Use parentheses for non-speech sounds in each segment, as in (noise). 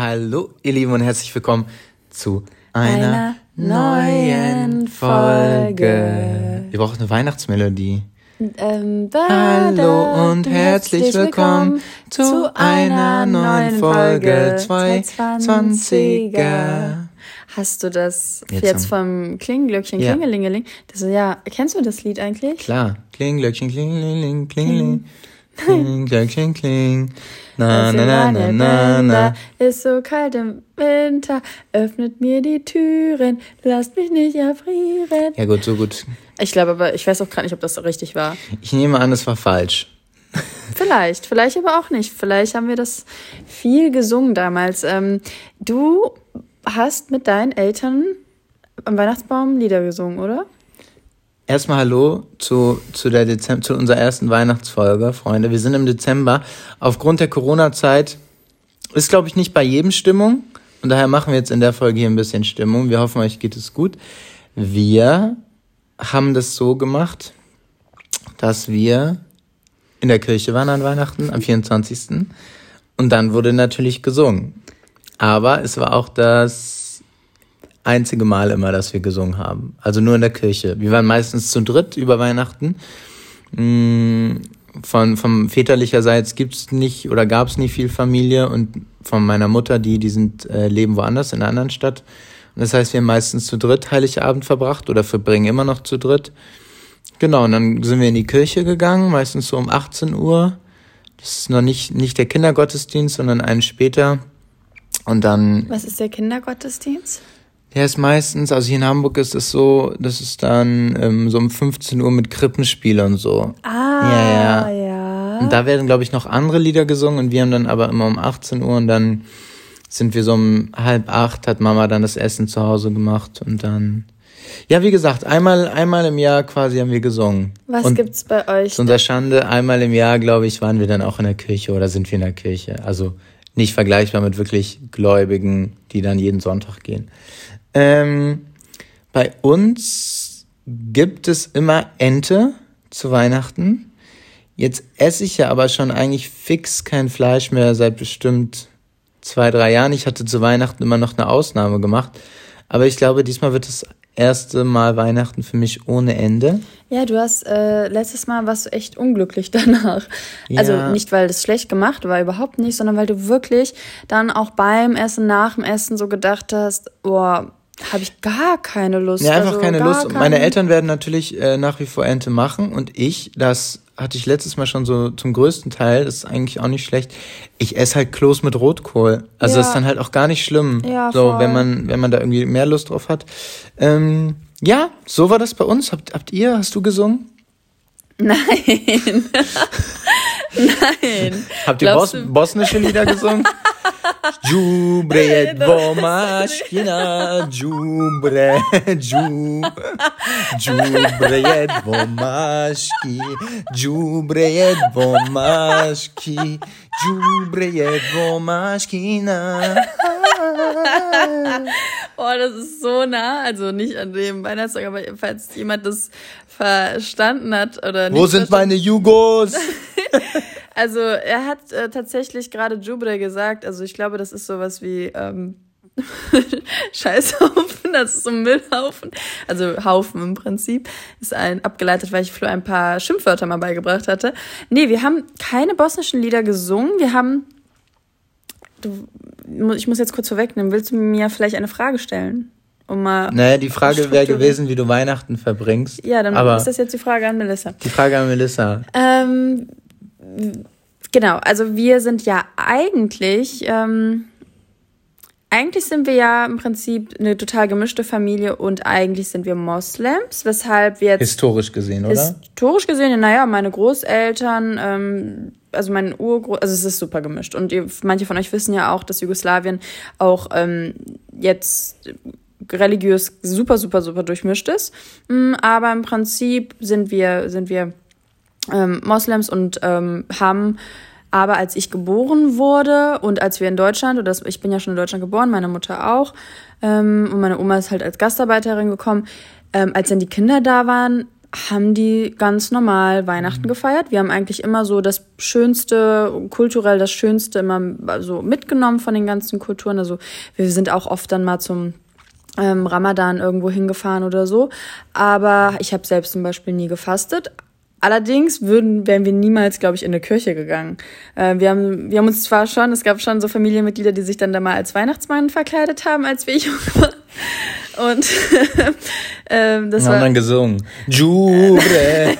Hallo, ihr Lieben und herzlich willkommen zu einer, einer neuen Folge. Wir brauchen eine Weihnachtsmelodie. Ähm, Hallo und herzlich willkommen zu einer neuen Folge 220er. Hast du das jetzt, jetzt vom Klingelglöckchen, ja. Klingelingeling? Das, ja, kennst du das Lied eigentlich? Klar. Klingelglöckchen, Klingelingeling, Klingeling. Klingelglöckchen, kling. Na, na, na, na, na, na. Ist so kalt im Winter, öffnet mir die Türen, lasst mich nicht erfrieren. Ja gut, so gut. Ich glaube aber, ich weiß auch gerade nicht, ob das so richtig war. Ich nehme an, es war falsch. Vielleicht, vielleicht aber auch nicht. Vielleicht haben wir das viel gesungen damals. Ähm, du hast mit deinen Eltern am Weihnachtsbaum Lieder gesungen, oder? Erstmal Hallo zu, zu, der Dezember, zu unserer ersten Weihnachtsfolge, Freunde. Wir sind im Dezember. Aufgrund der Corona-Zeit ist, glaube ich, nicht bei jedem Stimmung. Und daher machen wir jetzt in der Folge hier ein bisschen Stimmung. Wir hoffen, euch geht es gut. Wir haben das so gemacht, dass wir in der Kirche waren an Weihnachten, am 24. Und dann wurde natürlich gesungen. Aber es war auch das einzige Mal immer, dass wir gesungen haben. Also nur in der Kirche. Wir waren meistens zu dritt über Weihnachten. Mm, von, vom väterlicherseits gibt's nicht oder gab's nicht viel Familie und von meiner Mutter, die, die sind, äh, leben woanders in einer anderen Stadt. Und das heißt, wir haben meistens zu dritt Heiligabend verbracht oder verbringen immer noch zu dritt. Genau, und dann sind wir in die Kirche gegangen, meistens so um 18 Uhr. Das ist noch nicht, nicht der Kindergottesdienst, sondern einen später. Und dann. Was ist der Kindergottesdienst? Der ist meistens, also hier in Hamburg ist es so, das ist dann ähm, so um 15 Uhr mit Krippenspiel und so. Ah, ja, ja. ja. Und da werden, glaube ich, noch andere Lieder gesungen und wir haben dann aber immer um 18 Uhr und dann sind wir so um halb acht, hat Mama dann das Essen zu Hause gemacht und dann. Ja, wie gesagt, einmal, einmal im Jahr quasi haben wir gesungen. Was und gibt's bei euch? Zu unserer Schande, einmal im Jahr, glaube ich, waren wir dann auch in der Kirche oder sind wir in der Kirche. Also nicht vergleichbar mit wirklich Gläubigen, die dann jeden Sonntag gehen. Ähm, bei uns gibt es immer Ente zu Weihnachten. Jetzt esse ich ja aber schon eigentlich fix kein Fleisch mehr seit bestimmt zwei, drei Jahren. Ich hatte zu Weihnachten immer noch eine Ausnahme gemacht. Aber ich glaube, diesmal wird es erste Mal Weihnachten für mich ohne Ende. Ja, du hast äh, letztes Mal warst du echt unglücklich (laughs) danach. Ja. Also nicht, weil das schlecht gemacht war, überhaupt nicht, sondern weil du wirklich dann auch beim Essen, nach dem Essen so gedacht hast, boah, habe ich gar keine Lust. Ja, einfach also keine Lust. Meine Eltern werden natürlich äh, nach wie vor Ente machen und ich, das hatte ich letztes Mal schon so zum größten Teil, das ist eigentlich auch nicht schlecht. Ich esse halt Kloß mit Rotkohl. Also ja. das ist dann halt auch gar nicht schlimm. Ja, so, voll. wenn man, wenn man da irgendwie mehr Lust drauf hat. Ähm, ja, so war das bei uns. Habt, habt ihr, hast du gesungen? Nein. (laughs) Nein. Habt ihr Bos bosnische Lieder gesungen? (laughs) Džubre dvomaškina, džubre, džu, džubre je dvomaški, džubre je dvomaški, džubre je dvomaškina. Oh, das ist so nah, also nicht an dem Weihnachtssong, aber falls jemand das verstanden hat oder nicht. Wo sind meine Jugos? (laughs) also er hat äh, tatsächlich gerade Jubre gesagt. Also ich glaube, das ist sowas wie ähm, (laughs) Scheißhaufen, das ist so ein Müllhaufen. Also Haufen im Prinzip. Ist ein abgeleitet, weil ich Flo ein paar Schimpfwörter mal beigebracht hatte. Nee, wir haben keine bosnischen Lieder gesungen. Wir haben. Du, ich muss jetzt kurz vorwegnehmen. Willst du mir vielleicht eine Frage stellen? Um mal naja, die Frage wäre gewesen, wie du Weihnachten verbringst. Ja, dann Aber ist das jetzt die Frage an Melissa. Die Frage an Melissa. Ähm, genau, also wir sind ja eigentlich, ähm, eigentlich sind wir ja im Prinzip eine total gemischte Familie und eigentlich sind wir Moslems, weshalb wir jetzt. Historisch gesehen, oder? Historisch gesehen, naja, meine Großeltern, ähm, also mein Urgroß, also es ist super gemischt. Und ihr, manche von euch wissen ja auch, dass Jugoslawien auch ähm, jetzt religiös super, super, super durchmischt ist. Mm, aber im Prinzip sind wir, sind wir ähm, Moslems und ähm, haben aber als ich geboren wurde und als wir in Deutschland, oder ich bin ja schon in Deutschland geboren, meine Mutter auch, ähm, und meine Oma ist halt als Gastarbeiterin gekommen, ähm, als dann die Kinder da waren, haben die ganz normal Weihnachten Mhm. gefeiert. Wir haben eigentlich immer so das Schönste, kulturell das Schönste immer so mitgenommen von den ganzen Kulturen. Also wir sind auch oft dann mal zum ähm, Ramadan irgendwo hingefahren oder so. Aber ich habe selbst zum Beispiel nie gefastet. Allerdings würden, wären wir niemals, glaube ich, in eine Kirche gegangen. Äh, wir, haben, wir haben uns zwar schon, es gab schon so Familienmitglieder, die sich dann da mal als Weihnachtsmann verkleidet haben, als wir (laughs) jung waren. Und (laughs) ähm, das Wir haben war dann gesungen. Jubre.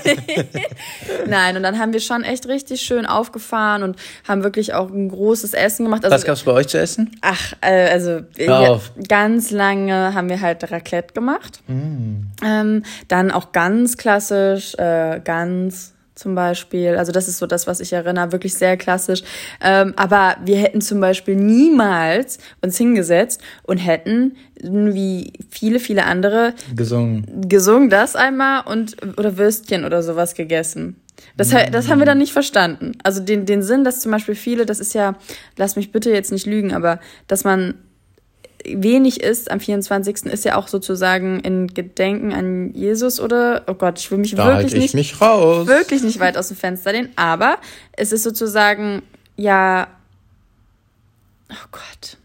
(laughs) Nein, und dann haben wir schon echt richtig schön aufgefahren und haben wirklich auch ein großes Essen gemacht. Also, Was gab's bei euch zu essen? Ach, äh, also ja, ganz lange haben wir halt Raclette gemacht. Mm. Ähm, dann auch ganz klassisch, äh, ganz zum Beispiel. Also das ist so das, was ich erinnere, wirklich sehr klassisch. Ähm, aber wir hätten zum Beispiel niemals uns hingesetzt und hätten, wie viele, viele andere, Gesungen. gesungen das einmal und oder Würstchen oder sowas gegessen. Das, das haben wir dann nicht verstanden. Also den, den Sinn, dass zum Beispiel viele, das ist ja, lass mich bitte jetzt nicht lügen, aber dass man wenig isst am 24. ist ja auch sozusagen in Gedenken an Jesus oder, oh Gott, ich will mich Da wirklich halte ich nicht, mich raus. wirklich nicht weit aus dem Fenster lehnen, aber es ist sozusagen, ja, oh Gott,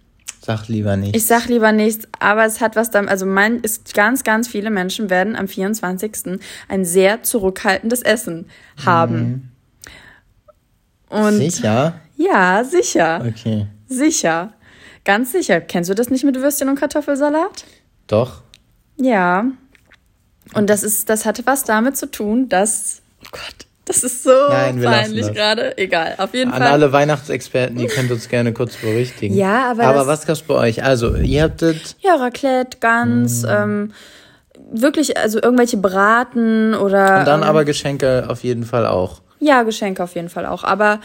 Sag lieber nicht. ich sag lieber nichts, aber es hat was damit, also man ist ganz, ganz viele Menschen werden am 24. ein sehr zurückhaltendes Essen haben. Und Sicher? ja, sicher, Okay. sicher. Ganz sicher. Kennst du das nicht mit Würstchen und Kartoffelsalat? Doch. Ja. Und das ist, das hatte was damit zu tun, dass, oh Gott, das ist so Nein, peinlich gerade. Egal, auf jeden An Fall. alle Weihnachtsexperten, ihr könnt uns gerne kurz berichtigen. Ja, aber Aber was gab's bei euch? Also, ihr habtet Ja, Raclette, Gans, Mhm. ähm, wirklich, also irgendwelche Braten oder. und dann ähm, aber Geschenke auf jeden Fall auch. Ja, Geschenke auf jeden Fall auch. Aber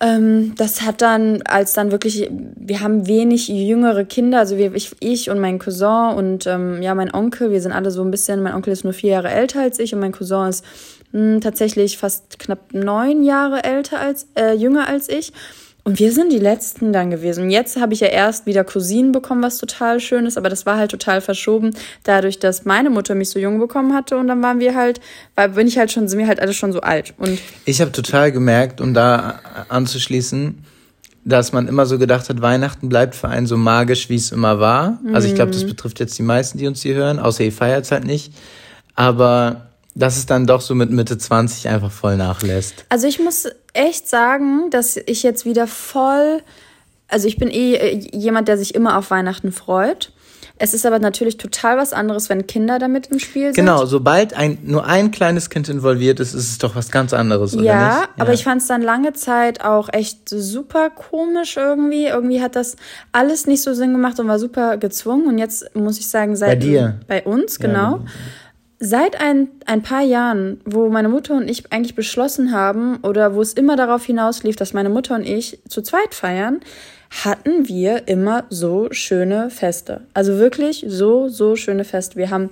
ähm, das hat dann, als dann wirklich, wir haben wenig jüngere Kinder, also wir, ich, ich und mein Cousin und ähm, ja, mein Onkel, wir sind alle so ein bisschen, mein Onkel ist nur vier Jahre älter als ich und mein Cousin ist mh, tatsächlich fast knapp neun Jahre älter als, äh, jünger als ich. Und wir sind die Letzten dann gewesen. Und jetzt habe ich ja erst wieder Cousinen bekommen, was total schön ist, aber das war halt total verschoben, dadurch, dass meine Mutter mich so jung bekommen hatte und dann waren wir halt, weil bin ich halt schon, sind wir halt alle schon so alt. Und Ich habe total gemerkt, um da anzuschließen, dass man immer so gedacht hat, Weihnachten bleibt für einen so magisch, wie es immer war. Also ich glaube, das Mhm. betrifft jetzt die meisten, die uns hier hören, außer ihr feiert es halt nicht. Aber dass es dann doch so mit Mitte 20 einfach voll nachlässt. Also ich muss echt sagen, dass ich jetzt wieder voll, also ich bin eh äh, jemand, der sich immer auf Weihnachten freut. Es ist aber natürlich total was anderes, wenn Kinder damit im Spiel sind. Genau, sobald ein, nur ein kleines Kind involviert ist, ist es doch was ganz anderes, oder Ja, nicht? aber ich fand es dann lange Zeit auch echt super komisch irgendwie. Irgendwie hat das alles nicht so Sinn gemacht und war super gezwungen. Und jetzt muss ich sagen, seit Bei dir? bei uns, genau. Seit ein, ein paar Jahren, wo meine Mutter und ich eigentlich beschlossen haben oder wo es immer darauf hinauslief, dass meine Mutter und ich zu zweit feiern, hatten wir immer so schöne Feste. Also wirklich so, so schöne Feste. Wir haben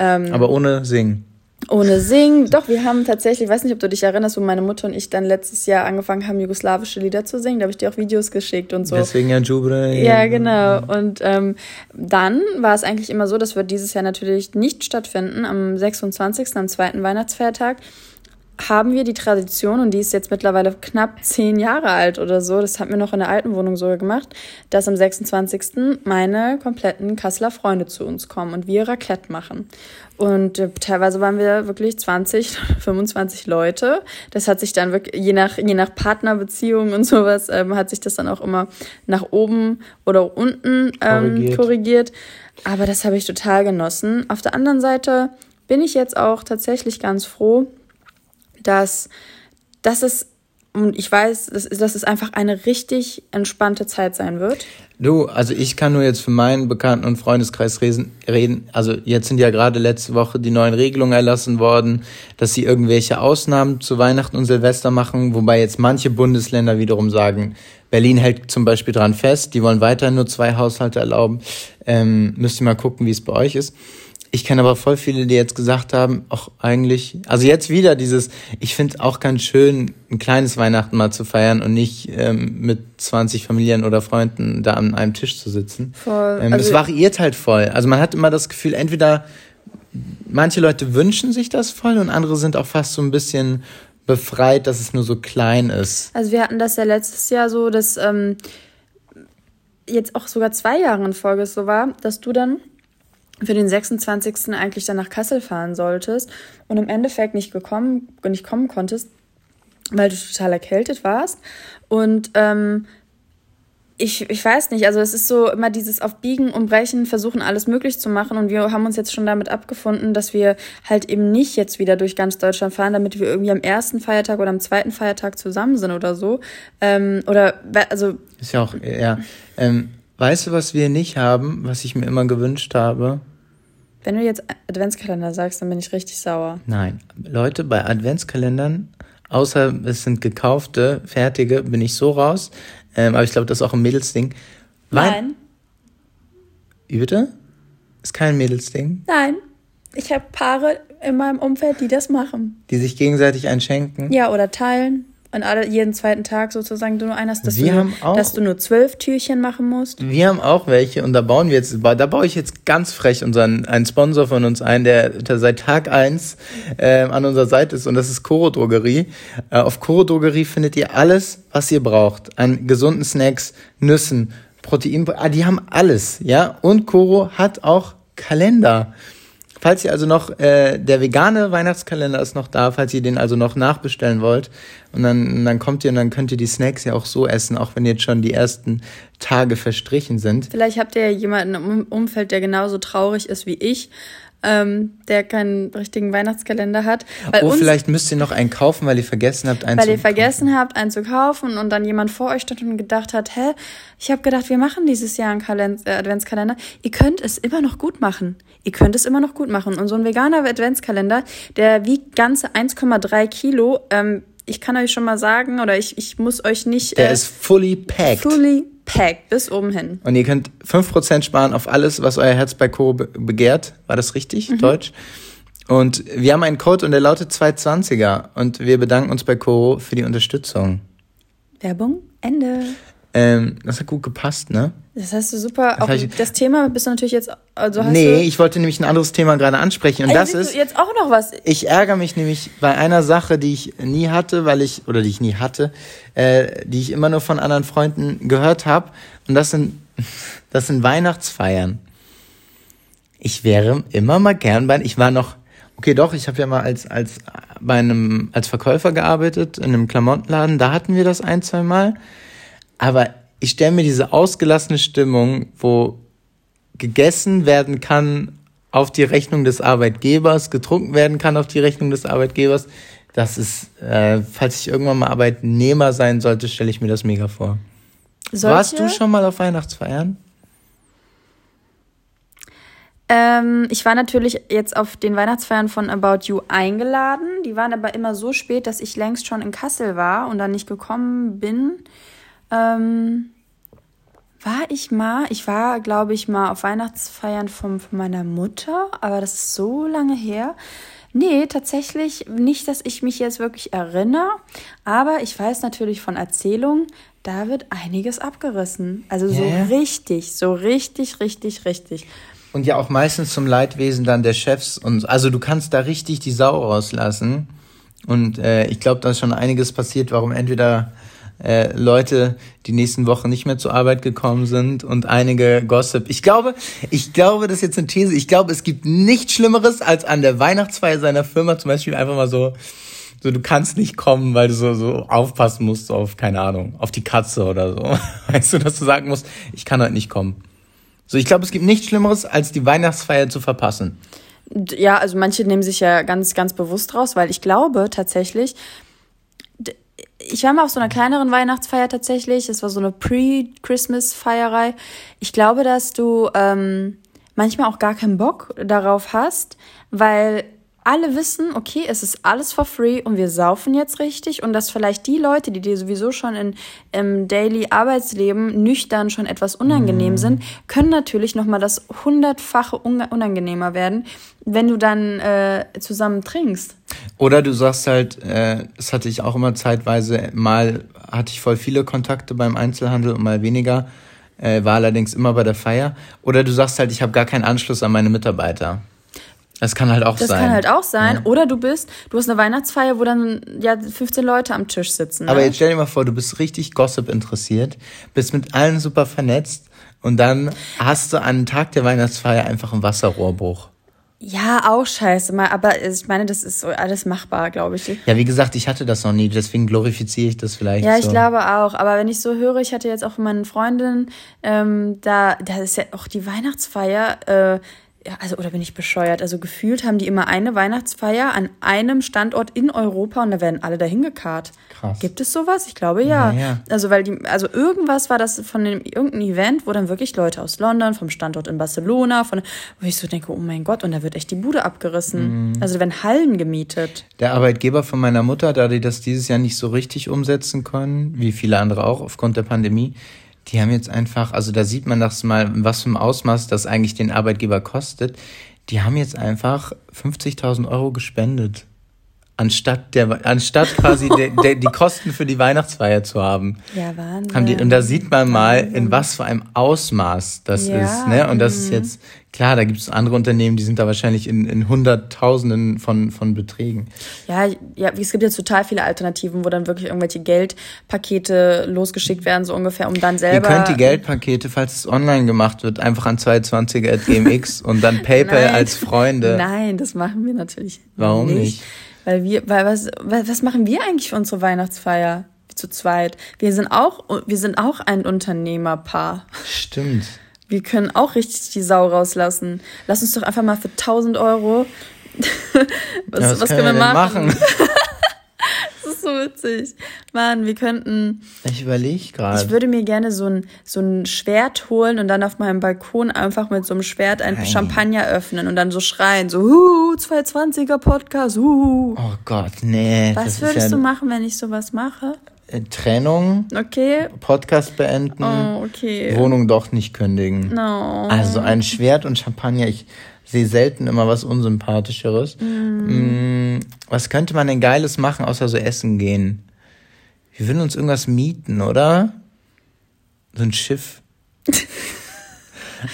ähm, Aber ohne Singen. Ohne Singen. Doch, wir haben tatsächlich, ich weiß nicht, ob du dich erinnerst, wo meine Mutter und ich dann letztes Jahr angefangen haben, jugoslawische Lieder zu singen. Da habe ich dir auch Videos geschickt und so. Deswegen ja Jubre. Ja, genau. Und ähm, dann war es eigentlich immer so, das wird dieses Jahr natürlich nicht stattfinden. Am 26., am zweiten Weihnachtsfeiertag, haben wir die Tradition, und die ist jetzt mittlerweile knapp zehn Jahre alt oder so, das haben wir noch in der alten Wohnung so gemacht, dass am 26. meine kompletten Kasseler Freunde zu uns kommen und wir Raclette machen. Und äh, teilweise waren wir wirklich 20, 25 (laughs) Leute. Das hat sich dann wirklich, je nach, je nach Partnerbeziehung und sowas, ähm, hat sich das dann auch immer nach oben oder unten ähm, Korrigiert. korrigiert. Aber das habe ich total genossen. Auf der anderen Seite bin ich jetzt auch tatsächlich ganz froh, dass, dass es, und ich weiß, dass, dass es einfach eine richtig entspannte Zeit sein wird. Du, also ich kann nur jetzt für meinen Bekannten- und Freundeskreis reden. reden. Also jetzt sind ja gerade letzte Woche die neuen Regelungen erlassen worden, dass sie irgendwelche Ausnahmen zu Weihnachten und Silvester machen, wobei jetzt manche Bundesländer wiederum sagen, Berlin hält zum Beispiel dran fest, die wollen weiterhin nur zwei Haushalte erlauben. Ähm, müsst ihr mal gucken, wie es bei euch ist. Ich kenne aber voll viele, die jetzt gesagt haben, auch eigentlich, also jetzt wieder dieses, ich finde es auch ganz schön, ein kleines Weihnachten mal zu feiern und nicht ähm, mit 20 Familien oder Freunden da an einem Tisch zu sitzen. Voll. Ähm, Also- es variiert halt voll. Also man hat immer das Gefühl, entweder manche Leute wünschen sich das voll und andere sind auch fast so ein bisschen befreit, dass es nur so klein ist. Also wir hatten das ja letztes Jahr so, dass ähm, jetzt auch sogar zwei Jahre in Folge so war, dass du dann für den 26. eigentlich dann nach Kassel fahren solltest und im Endeffekt nicht gekommen, nicht kommen konntest, weil du total erkältet warst. Und ähm, ich, ich weiß nicht, also es ist so immer dieses auf Biegen und Brechen versuchen, alles möglich zu machen. Und wir haben uns jetzt schon damit abgefunden, dass wir halt eben nicht jetzt wieder durch ganz Deutschland fahren, damit wir irgendwie am ersten Feiertag oder am zweiten Feiertag zusammen sind oder so. Ähm, oder, also. Ist ja auch, ja. Ähm, weißt du, was wir nicht haben, was ich mir immer gewünscht habe? Wenn du jetzt Adventskalender sagst, dann bin ich richtig sauer. Nein. Leute, bei Adventskalendern, außer es sind gekaufte, fertige, bin ich so raus. Ähm, aber ich glaube, das ist auch ein Mädelsding. Wein Nein. Wie bitte? Ist kein Mädelsding? Nein. Ich habe Paare in meinem Umfeld, die das machen. Die sich gegenseitig einschenken? Ja, oder teilen und alle jeden zweiten Tag sozusagen du nur einen hast, dass, wir du, haben auch, dass du nur zwölf Türchen machen musst. Wir haben auch welche und da bauen wir jetzt, da baue ich jetzt ganz frech unseren einen Sponsor von uns ein, der, der seit Tag eins äh, an unserer Seite ist und das ist Coro Drogerie. Äh, auf Coro Drogerie findet ihr alles, was ihr braucht an gesunden Snacks, Nüssen, Protein, ah, die haben alles, ja. Und Coro hat auch Kalender. Falls ihr also noch, äh, der vegane Weihnachtskalender ist noch da, falls ihr den also noch nachbestellen wollt. Und dann, dann kommt ihr und dann könnt ihr die Snacks ja auch so essen, auch wenn jetzt schon die ersten Tage verstrichen sind. Vielleicht habt ihr ja jemanden im Umfeld, der genauso traurig ist wie ich ähm, der keinen richtigen Weihnachtskalender hat. Weil oh, uns, vielleicht müsst ihr noch einen kaufen, weil ihr vergessen habt, einen weil zu kaufen. Weil ihr vergessen habt, einen zu kaufen und dann jemand vor euch stand und gedacht hat, hä, ich habe gedacht, wir machen dieses Jahr einen Kalend äh, Adventskalender. Ihr könnt es immer noch gut machen. Ihr könnt es immer noch gut machen. Und so ein veganer Adventskalender, der wiegt ganze 1,3 Kilo. Ähm, ich kann euch schon mal sagen, oder ich, ich muss euch nicht. Der äh, ist fully packed. Fully packed, bis oben hin. Und ihr könnt 5% sparen auf alles, was euer Herz bei Coro begehrt. War das richtig, mhm. Deutsch? Und wir haben einen Code und der lautet 220er. Und wir bedanken uns bei Coro für die Unterstützung. Werbung, Ende. Ähm, das hat gut gepasst, ne? Das hast du super. Das, auch ich, das Thema bist du natürlich jetzt. Also hast nee, ich wollte nämlich ein anderes Thema gerade ansprechen. Und Ey, das ist. Jetzt auch noch was. Ich ärgere mich nämlich bei einer Sache, die ich nie hatte, weil ich, oder die ich nie hatte, äh, die ich immer nur von anderen Freunden gehört habe. Und das sind, (laughs) das sind Weihnachtsfeiern. Ich wäre immer mal gern bei. Ich war noch. Okay, doch, ich habe ja mal als, als bei einem, als Verkäufer gearbeitet in einem Klamottenladen. Da hatten wir das ein, zwei Mal. Aber ich stelle mir diese ausgelassene Stimmung, wo gegessen werden kann auf die Rechnung des Arbeitgebers, getrunken werden kann auf die Rechnung des Arbeitgebers. Das ist, äh, falls ich irgendwann mal Arbeitnehmer sein sollte, stelle ich mir das mega vor. Solche? Warst du schon mal auf Weihnachtsfeiern? Ähm, ich war natürlich jetzt auf den Weihnachtsfeiern von About You eingeladen. Die waren aber immer so spät, dass ich längst schon in Kassel war und dann nicht gekommen bin. Ähm, war ich mal, ich war, glaube ich, mal auf Weihnachtsfeiern von, von meiner Mutter, aber das ist so lange her. Nee, tatsächlich nicht, dass ich mich jetzt wirklich erinnere, aber ich weiß natürlich von Erzählungen, da wird einiges abgerissen. Also so yeah. richtig, so richtig, richtig, richtig. Und ja auch meistens zum Leidwesen dann der Chefs und also du kannst da richtig die Sau rauslassen. Und äh, ich glaube, da ist schon einiges passiert, warum entweder äh, Leute die nächsten Wochen nicht mehr zur Arbeit gekommen sind und einige Gossip. Ich glaube, ich glaube, das ist jetzt eine These. Ich glaube, es gibt nichts Schlimmeres, als an der Weihnachtsfeier seiner Firma zum Beispiel einfach mal so, so du kannst nicht kommen, weil du so, so aufpassen musst auf, keine Ahnung, auf die Katze oder so. (laughs) Weißt du, dass du sagen musst, ich kann heute nicht kommen. So, ich glaube, es gibt nichts Schlimmeres, als die Weihnachtsfeier zu verpassen. Ja, also manche nehmen sich ja ganz, ganz bewusst raus, weil ich glaube tatsächlich, ich war mal auf so einer kleineren Weihnachtsfeier tatsächlich. Es war so eine Pre-Christmas-Feierei. Ich glaube, dass du ähm, manchmal auch gar keinen Bock darauf hast, weil alle wissen, okay, es ist alles for free und wir saufen jetzt richtig und dass vielleicht die Leute, die dir sowieso schon in, im Daily Arbeitsleben nüchtern schon etwas unangenehm mm. sind, können natürlich nochmal das hundertfache unangenehmer werden, wenn du dann äh, zusammen trinkst. Oder du sagst halt, äh, das hatte ich auch immer zeitweise, mal hatte ich voll viele Kontakte beim Einzelhandel und mal weniger, äh, war allerdings immer bei der Feier. Oder du sagst halt, ich habe gar keinen Anschluss an meine Mitarbeiter. Das kann halt auch Das sein. kann halt auch sein. Ja. Oder du bist, du hast eine Weihnachtsfeier, wo dann ja 15 Leute am Tisch sitzen. Ne? Aber jetzt stell dir mal vor, du bist richtig Gossip interessiert, bist mit allen super vernetzt und dann hast du an Tag der Weihnachtsfeier einfach einen Wasserrohrbruch. ja, auch scheiße. Mal, aber ich meine, das ist so alles machbar, glaube ich. Ja, wie gesagt, ich hatte das noch nie, deswegen glorifiziere ich das vielleicht. Ja, ich so. glaube auch. Aber wenn ich so höre, ich hatte jetzt auch von meinen Freundinnen, ähm, da, da ist ja auch die Weihnachtsfeier, äh, ja, also, oder bin ich bescheuert? Also gefühlt haben die immer eine Weihnachtsfeier an einem Standort in Europa und da werden alle dahin gekarrt. Krass. Gibt es sowas? Ich glaube ja. Ja, ja. Also, weil die, also irgendwas war das von dem, irgendein Event, wo dann wirklich Leute aus London, vom Standort in Barcelona, von, wo ich so denke, oh mein Gott, und da wird echt die Bude abgerissen. Mhm. Also, da werden Hallen gemietet. Der Arbeitgeber von meiner Mutter, da die das dieses Jahr nicht so richtig umsetzen können, wie viele andere auch aufgrund der Pandemie, die haben jetzt einfach, also da sieht man das mal, was für einem Ausmaß das eigentlich den Arbeitgeber kostet. Die haben jetzt einfach 50.000 Euro gespendet. Anstatt der, anstatt quasi (laughs) der, der, die Kosten für die Weihnachtsfeier zu haben. Ja, Wahnsinn. Haben die, und da sieht man mal, in was für einem Ausmaß das Ja, ist. Ne? Und das ist jetzt, klar, da gibt es andere Unternehmen, die sind da wahrscheinlich in, in Hunderttausenden von, von Beträgen. Ja, ja, es gibt jetzt total viele Alternativen, wo dann wirklich irgendwelche Geldpakete losgeschickt werden, so ungefähr, um dann Ihr selber. könnt die Geldpakete, falls es online gemacht wird, einfach an 220.gmx und dann PayPal (laughs) Nein. als Freunde. Nein, das machen wir natürlich Warum nicht? Weil wir, weil was, was was machen wir eigentlich für unsere Weihnachtsfeier zu zweit? Wir sind auch, wir sind auch ein Unternehmerpaar. Stimmt. Wir können auch richtig die Sau rauslassen. Lass uns doch einfach mal für 1000 Euro. (laughs) was, Ja, was, können wir denn machen? Das (laughs) ist so witzig. Mann, wir könnten. Ich überlege Ich gerade. würde mir gerne so ein, so ein Schwert holen und dann auf meinem Balkon einfach mit so einem Schwert ein Nein. Champagner öffnen und dann so schreien, so, huh, 220er Podcast, huh. Oh Gott, nee. Was würdest ja, du machen, wenn ich sowas mache? äh, Trennung, Okay. Podcast beenden, Oh, okay. Wohnung doch nicht kündigen. No. Also ein Schwert und Champagner, ich sehe selten immer was Unsympathischeres. Mm, was könnte man denn Geiles machen, außer so essen gehen? Wir würden uns irgendwas mieten, oder? So ein Schiff. (laughs)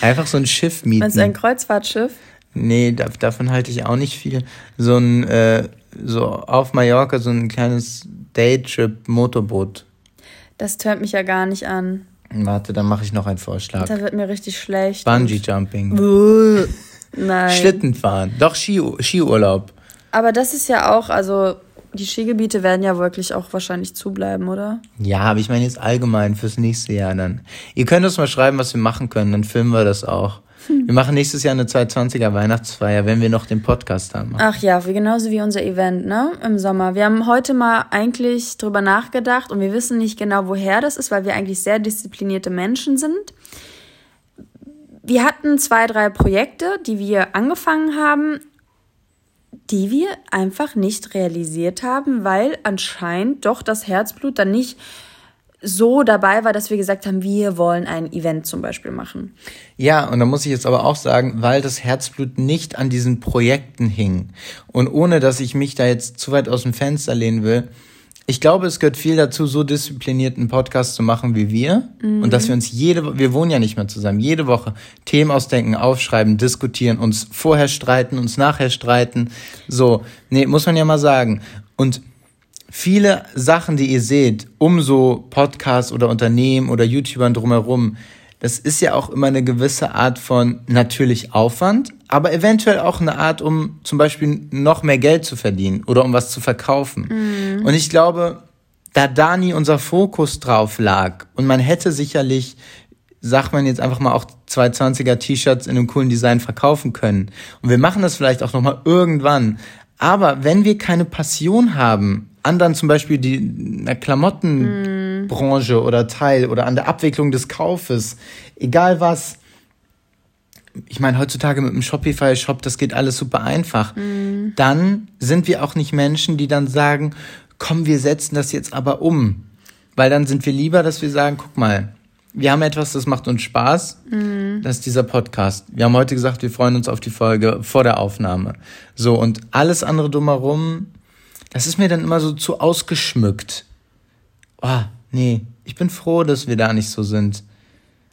Einfach so ein Schiff mieten. Meinst du ein Kreuzfahrtschiff? Nee, da, davon halte ich auch nicht viel. So ein, äh, so auf Mallorca, so ein kleines Daytrip-Motorboot. Das hört mich ja gar nicht an. Warte, dann mache ich noch einen Vorschlag. Da wird mir richtig schlecht. Bungee-Jumping. Buh. (laughs) Nein. Schlittenfahren. Doch, Ski, Skiurlaub. Aber das ist ja auch, also die Skigebiete werden ja wirklich auch wahrscheinlich zubleiben, oder? Ja, aber ich meine jetzt allgemein fürs nächste Jahr dann. Ihr könnt uns mal schreiben, was wir machen können, dann filmen wir das auch. Hm. Wir machen nächstes Jahr eine 220er Weihnachtsfeier, wenn wir noch den Podcast haben. Ach ja, wie genauso wie unser Event, ne? Im Sommer. Wir haben heute mal eigentlich drüber nachgedacht und wir wissen nicht genau, woher das ist, weil wir eigentlich sehr disziplinierte Menschen sind. Wir hatten zwei, drei Projekte, die wir angefangen haben, die wir einfach nicht realisiert haben, weil anscheinend doch das Herzblut dann nicht so dabei war, dass wir gesagt haben, wir wollen ein Event zum Beispiel machen. Ja, und da muss ich jetzt aber auch sagen, weil das Herzblut nicht an diesen Projekten hing und ohne dass ich mich da jetzt zu weit aus dem Fenster lehnen will, ich glaube, es gehört viel dazu, so disziplinierten Podcast zu machen wie wir. Und dass wir uns jede, wir wohnen ja nicht mehr zusammen, jede Woche Themen ausdenken, aufschreiben, diskutieren, uns vorher streiten, uns nachher streiten, so, nee, muss man ja mal sagen. Und viele Sachen, die ihr seht, um so Podcasts oder Unternehmen oder YouTubern drumherum, das ist ja auch immer eine gewisse Art von natürlich Aufwand, aber eventuell auch eine Art, um zum Beispiel noch mehr Geld zu verdienen oder um was zu verkaufen. Und ich glaube, da da nie unser Fokus drauf lag und man hätte sicherlich, sagt man jetzt einfach mal auch 220er T-Shirts in einem coolen Design verkaufen können. Und wir machen das vielleicht auch nochmal irgendwann. Aber wenn wir keine Passion haben, anderen zum Beispiel die Klamottenbranche oder Teil oder an der Abwicklung des Kaufes, egal was, ich meine, heutzutage mit dem Shopify-Shop, das geht alles super einfach. Dann sind wir auch nicht Menschen, die dann sagen, komm, wir setzen das jetzt aber um. Weil dann sind wir lieber, dass wir sagen, guck mal, wir haben etwas, das macht uns Spaß. Das ist dieser Podcast. Wir haben heute gesagt, wir freuen uns auf die Folge vor der Aufnahme. So, und alles andere drumherum, das ist mir dann immer so zu ausgeschmückt. Oh, nee, ich bin froh, dass wir da nicht so sind.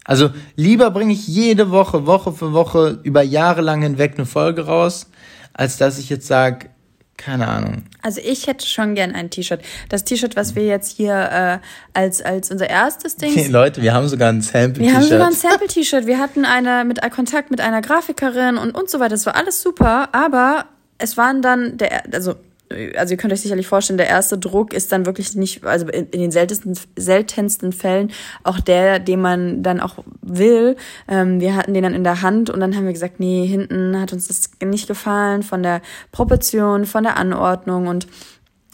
Also lieber bringe ich jede Woche, Woche für Woche über Jahre lang hinweg eine Folge raus, als dass ich jetzt sage, keine Ahnung. Also ich hätte schon gern ein T-Shirt. Das T-Shirt, was wir jetzt hier äh, als, als unser erstes Ding. Okay, (laughs) Leute, wir haben sogar ein Sample-T-Shirt. Wir haben sogar ein Sample-T-Shirt. Wir hatten eine mit Kontakt mit einer Grafikerin und und so weiter. Das war alles super, aber es waren dann der, also also ihr könnt euch sicherlich vorstellen, der erste Druck ist dann wirklich nicht, also in, in den seltensten, seltensten Fällen auch der, den man dann auch will. Ähm, wir hatten den dann in der Hand und dann haben wir gesagt, nee, hinten hat uns das nicht gefallen von der Proportion, von der Anordnung und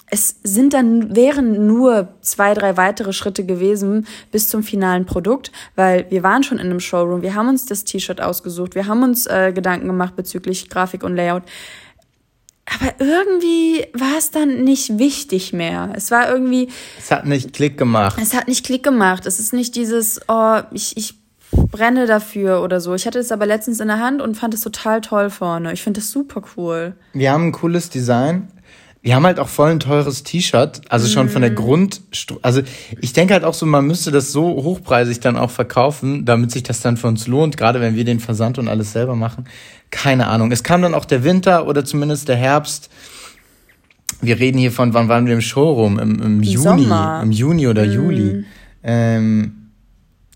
es sind dann, wären nur zwei, drei weitere Schritte gewesen bis zum finalen Produkt, weil wir waren schon in einem Showroom, wir haben uns das T-Shirt ausgesucht, wir haben uns äh, Gedanken gemacht bezüglich Grafik und Layout. Aber irgendwie war es dann nicht wichtig mehr. Es war irgendwie. Es hat nicht Klick gemacht. Es hat nicht Klick gemacht. Es ist nicht dieses, oh, ich, ich brenne dafür oder so. Ich hatte es aber letztens in der Hand und fand es total toll vorne. Ich finde das super cool. Wir haben ein cooles Design. Wir haben halt auch voll ein teures T-Shirt, also schon von der mhm. Grund, also ich denke halt auch so, man müsste das so hochpreisig dann auch verkaufen, damit sich das dann für uns lohnt, gerade wenn wir den Versand und alles selber machen. Keine Ahnung. Es kam dann auch der Winter oder zumindest der Herbst. Wir reden hier von, wann waren wir im Showroom? Im, im Juni. Sommer. Im Juni oder mm. Juli. Ähm,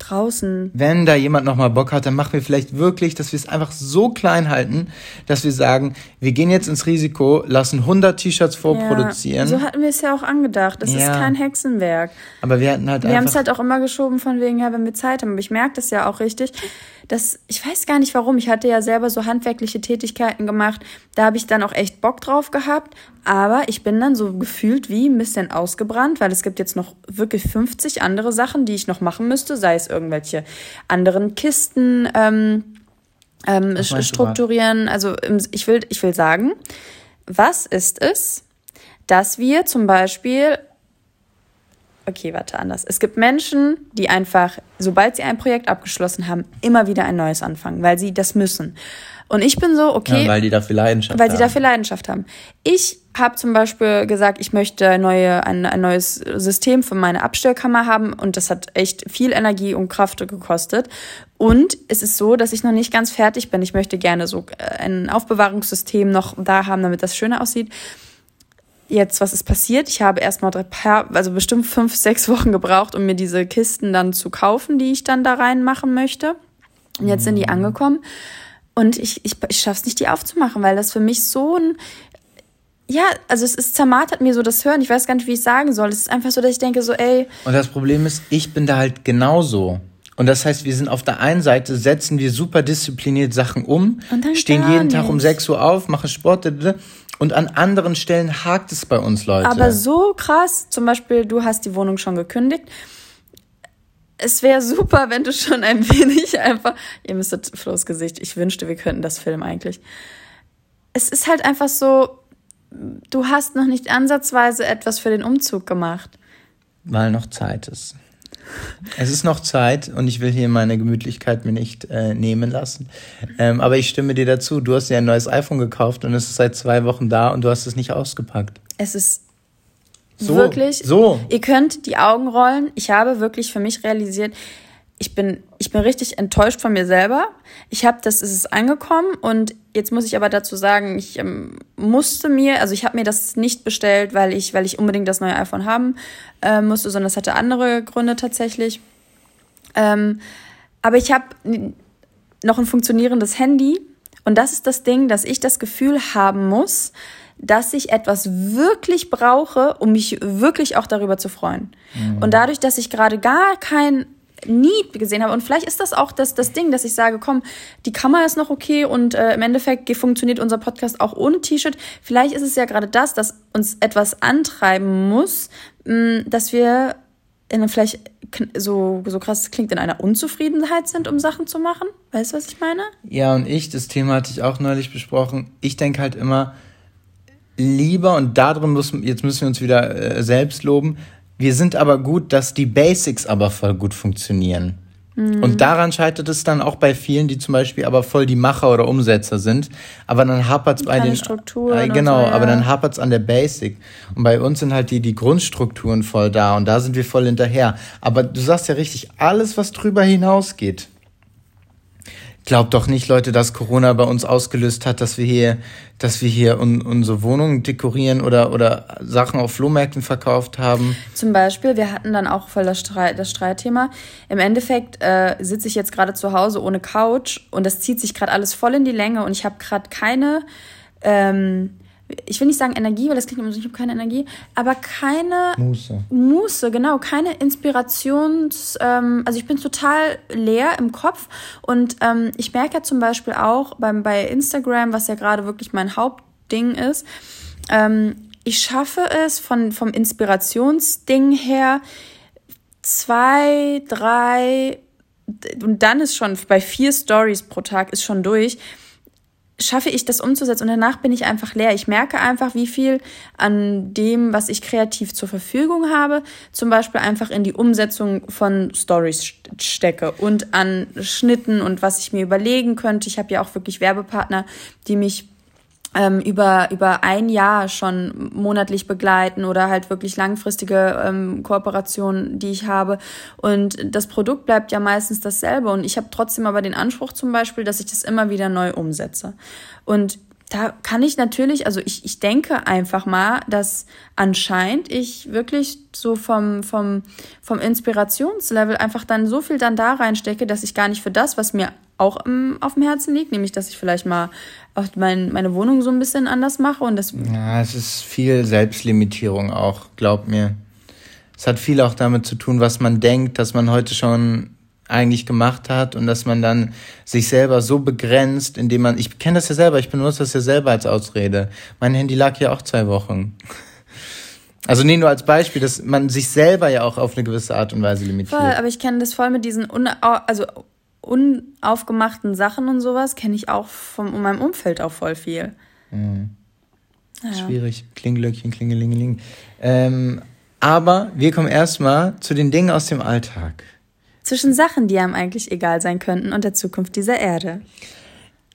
draußen. Wenn da jemand nochmal Bock hat, dann machen wir vielleicht wirklich, dass wir es einfach so klein halten, dass wir sagen, wir gehen jetzt ins Risiko, lassen 100 T-Shirts vorproduzieren. Ja, so hatten wir es ja auch angedacht. Es ja. ist kein Hexenwerk. Aber wir hatten halt Wir haben es halt auch immer geschoben von wegen, ja, wenn wir Zeit haben. Aber ich merke das ja auch richtig das, ich weiß gar nicht warum, ich hatte ja selber so handwerkliche Tätigkeiten gemacht, da habe ich dann auch echt Bock drauf gehabt, aber ich bin dann so gefühlt wie ein bisschen ausgebrannt, weil es gibt jetzt noch wirklich 50 andere Sachen, die ich noch machen müsste, sei es irgendwelche anderen Kisten ähm, ähm, strukturieren. Also ich will, ich will sagen, was ist es, dass wir zum Beispiel okay, warte, anders. Es gibt Menschen, die einfach, sobald sie ein Projekt abgeschlossen haben, immer wieder ein neues anfangen, weil sie das müssen. Und ich bin so, okay. Ja, weil die dafür Leidenschaft weil haben. Weil sie dafür Leidenschaft haben. Ich habe zum Beispiel gesagt, ich möchte neue, ein, ein neues System für meine Abstellkammer haben und das hat echt viel Energie und Kraft gekostet. Und es ist so, dass ich noch nicht ganz fertig bin. Ich möchte gerne so ein Aufbewahrungssystem noch da haben, damit das schöner aussieht jetzt, was ist passiert? Ich habe erstmal drei paar, also bestimmt fünf, sechs Wochen gebraucht, um mir diese Kisten dann zu kaufen, die ich dann da reinmachen möchte. Und jetzt sind die mhm. angekommen. Und ich, ich, ich schaffe es nicht, die aufzumachen, weil das für mich so ein, ja, also es ist zermartert mir so das Hören. Ich weiß gar nicht, wie ich sagen soll. Es ist einfach so, dass ich denke so, ey. Und das Problem ist, ich bin da halt genauso. Und das heißt, wir sind auf der einen Seite, setzen wir super diszipliniert Sachen um, stehen jeden nicht. Tag um 6 Uhr auf, machen Sport, und an anderen Stellen hakt es bei uns, Leute. Aber so krass, zum Beispiel, du hast die Wohnung schon gekündigt. Es wäre super, wenn du schon ein wenig einfach, ihr müsstet Flo's Gesicht, ich wünschte, wir könnten das filmen eigentlich. Es ist halt einfach so, du hast noch nicht ansatzweise etwas für den Umzug gemacht. Weil noch Zeit ist. Es ist noch Zeit und ich will hier meine Gemütlichkeit mir nicht äh, nehmen lassen. Ähm, aber ich stimme dir dazu. Du hast ja ein neues iPhone gekauft und es ist seit zwei Wochen da und du hast es nicht ausgepackt. Es ist so, wirklich. So. Ihr könnt die Augen rollen. Ich habe wirklich für mich realisiert, ich bin, ich bin richtig enttäuscht von mir selber. Ich habe das, ist es angekommen und jetzt muss ich aber dazu sagen, ich ähm, musste mir, also ich habe mir das nicht bestellt, weil ich, weil ich unbedingt das neue iPhone haben äh, musste, sondern es hatte andere Gründe tatsächlich. Ähm, aber ich habe noch ein funktionierendes Handy und das ist das Ding, dass ich das Gefühl haben muss, dass ich etwas wirklich brauche, um mich wirklich auch darüber zu freuen. Mhm. Und dadurch, dass ich gerade gar kein nie gesehen habe. Und vielleicht ist das auch das, das Ding, dass ich sage, komm, die Kamera ist noch okay und äh, im Endeffekt funktioniert unser Podcast auch ohne T-Shirt. Vielleicht ist es ja gerade das, dass uns etwas antreiben muss, mh, dass wir in vielleicht so, so krass klingt, in einer Unzufriedenheit sind, um Sachen zu machen. Weißt du, was ich meine? Ja, und ich, das Thema hatte ich auch neulich besprochen. Ich denke halt immer, lieber, und darin muss, jetzt müssen wir uns wieder äh, selbst loben, wir sind aber gut, dass die Basics aber voll gut funktionieren. Mhm. Und daran scheitert es dann auch bei vielen, die zum Beispiel aber voll die Macher oder Umsetzer sind. Aber dann hapert es bei den Strukturen. Äh, genau, so, ja. aber dann hapert es an der Basic. Und bei uns sind halt die, die Grundstrukturen voll da und da sind wir voll hinterher. Aber du sagst ja richtig, alles, was drüber hinausgeht, glaube doch nicht, Leute, dass Corona bei uns ausgelöst hat, dass wir hier, dass wir hier un, unsere Wohnungen dekorieren oder, oder Sachen auf Flohmärkten verkauft haben. Zum Beispiel, wir hatten dann auch voll das, Streit, das Streitthema. Im Endeffekt äh, sitze ich jetzt gerade zu Hause ohne Couch und das zieht sich gerade alles voll in die Länge und ich habe gerade keine ähm, ich will nicht sagen Energie, weil das klingt immer so, ich habe keine Energie, aber keine Muße. Muße, genau, keine Inspirations, ähm, also ich bin total leer im Kopf und ähm, ich merke ja zum Beispiel auch beim, bei Instagram, was ja gerade wirklich mein Hauptding ist, ähm, ich schaffe es von, vom Inspirationsding her, zwei, drei, und dann ist schon bei vier Stories pro Tag ist schon durch schaffe ich das umzusetzen und danach bin ich einfach leer. Ich merke einfach, wie viel an dem, was ich kreativ zur Verfügung habe, zum Beispiel einfach in die Umsetzung von Stories stecke und an Schnitten und was ich mir überlegen könnte. Ich habe ja auch wirklich Werbepartner, die mich ähm, über, über ein Jahr schon monatlich begleiten oder halt wirklich langfristige ähm, Kooperationen, die ich habe. Und das Produkt bleibt ja meistens dasselbe. Und ich habe trotzdem aber den Anspruch zum Beispiel, dass ich das immer wieder neu umsetze. Und da kann ich natürlich, also ich, ich denke einfach mal, dass anscheinend ich wirklich so vom, vom, vom Inspirationslevel einfach dann so viel dann da reinstecke, dass ich gar nicht für das, was mir auch im, auf dem Herzen liegt, nämlich dass ich vielleicht mal auch mein, meine Wohnung so ein bisschen anders mache und das. Ja, es ist viel Selbstlimitierung auch, glaub mir. Es hat viel auch damit zu tun, was man denkt, dass man heute schon eigentlich gemacht hat und dass man dann sich selber so begrenzt, indem man, ich kenne das ja selber, ich benutze das ja selber als Ausrede. Mein Handy lag ja auch zwei Wochen. Also nee, nur als Beispiel, dass man sich selber ja auch auf eine gewisse Art und Weise limitiert. Voll, aber ich kenne das voll mit diesen un also unaufgemachten Sachen und sowas, kenne ich auch von meinem Umfeld auch voll viel. Mhm. Ja. Schwierig. Klingelöckchen, klingelingeling. Ähm, aber wir kommen erstmal zu den Dingen aus dem Alltag zwischen Sachen, die einem eigentlich egal sein könnten und der Zukunft dieser Erde.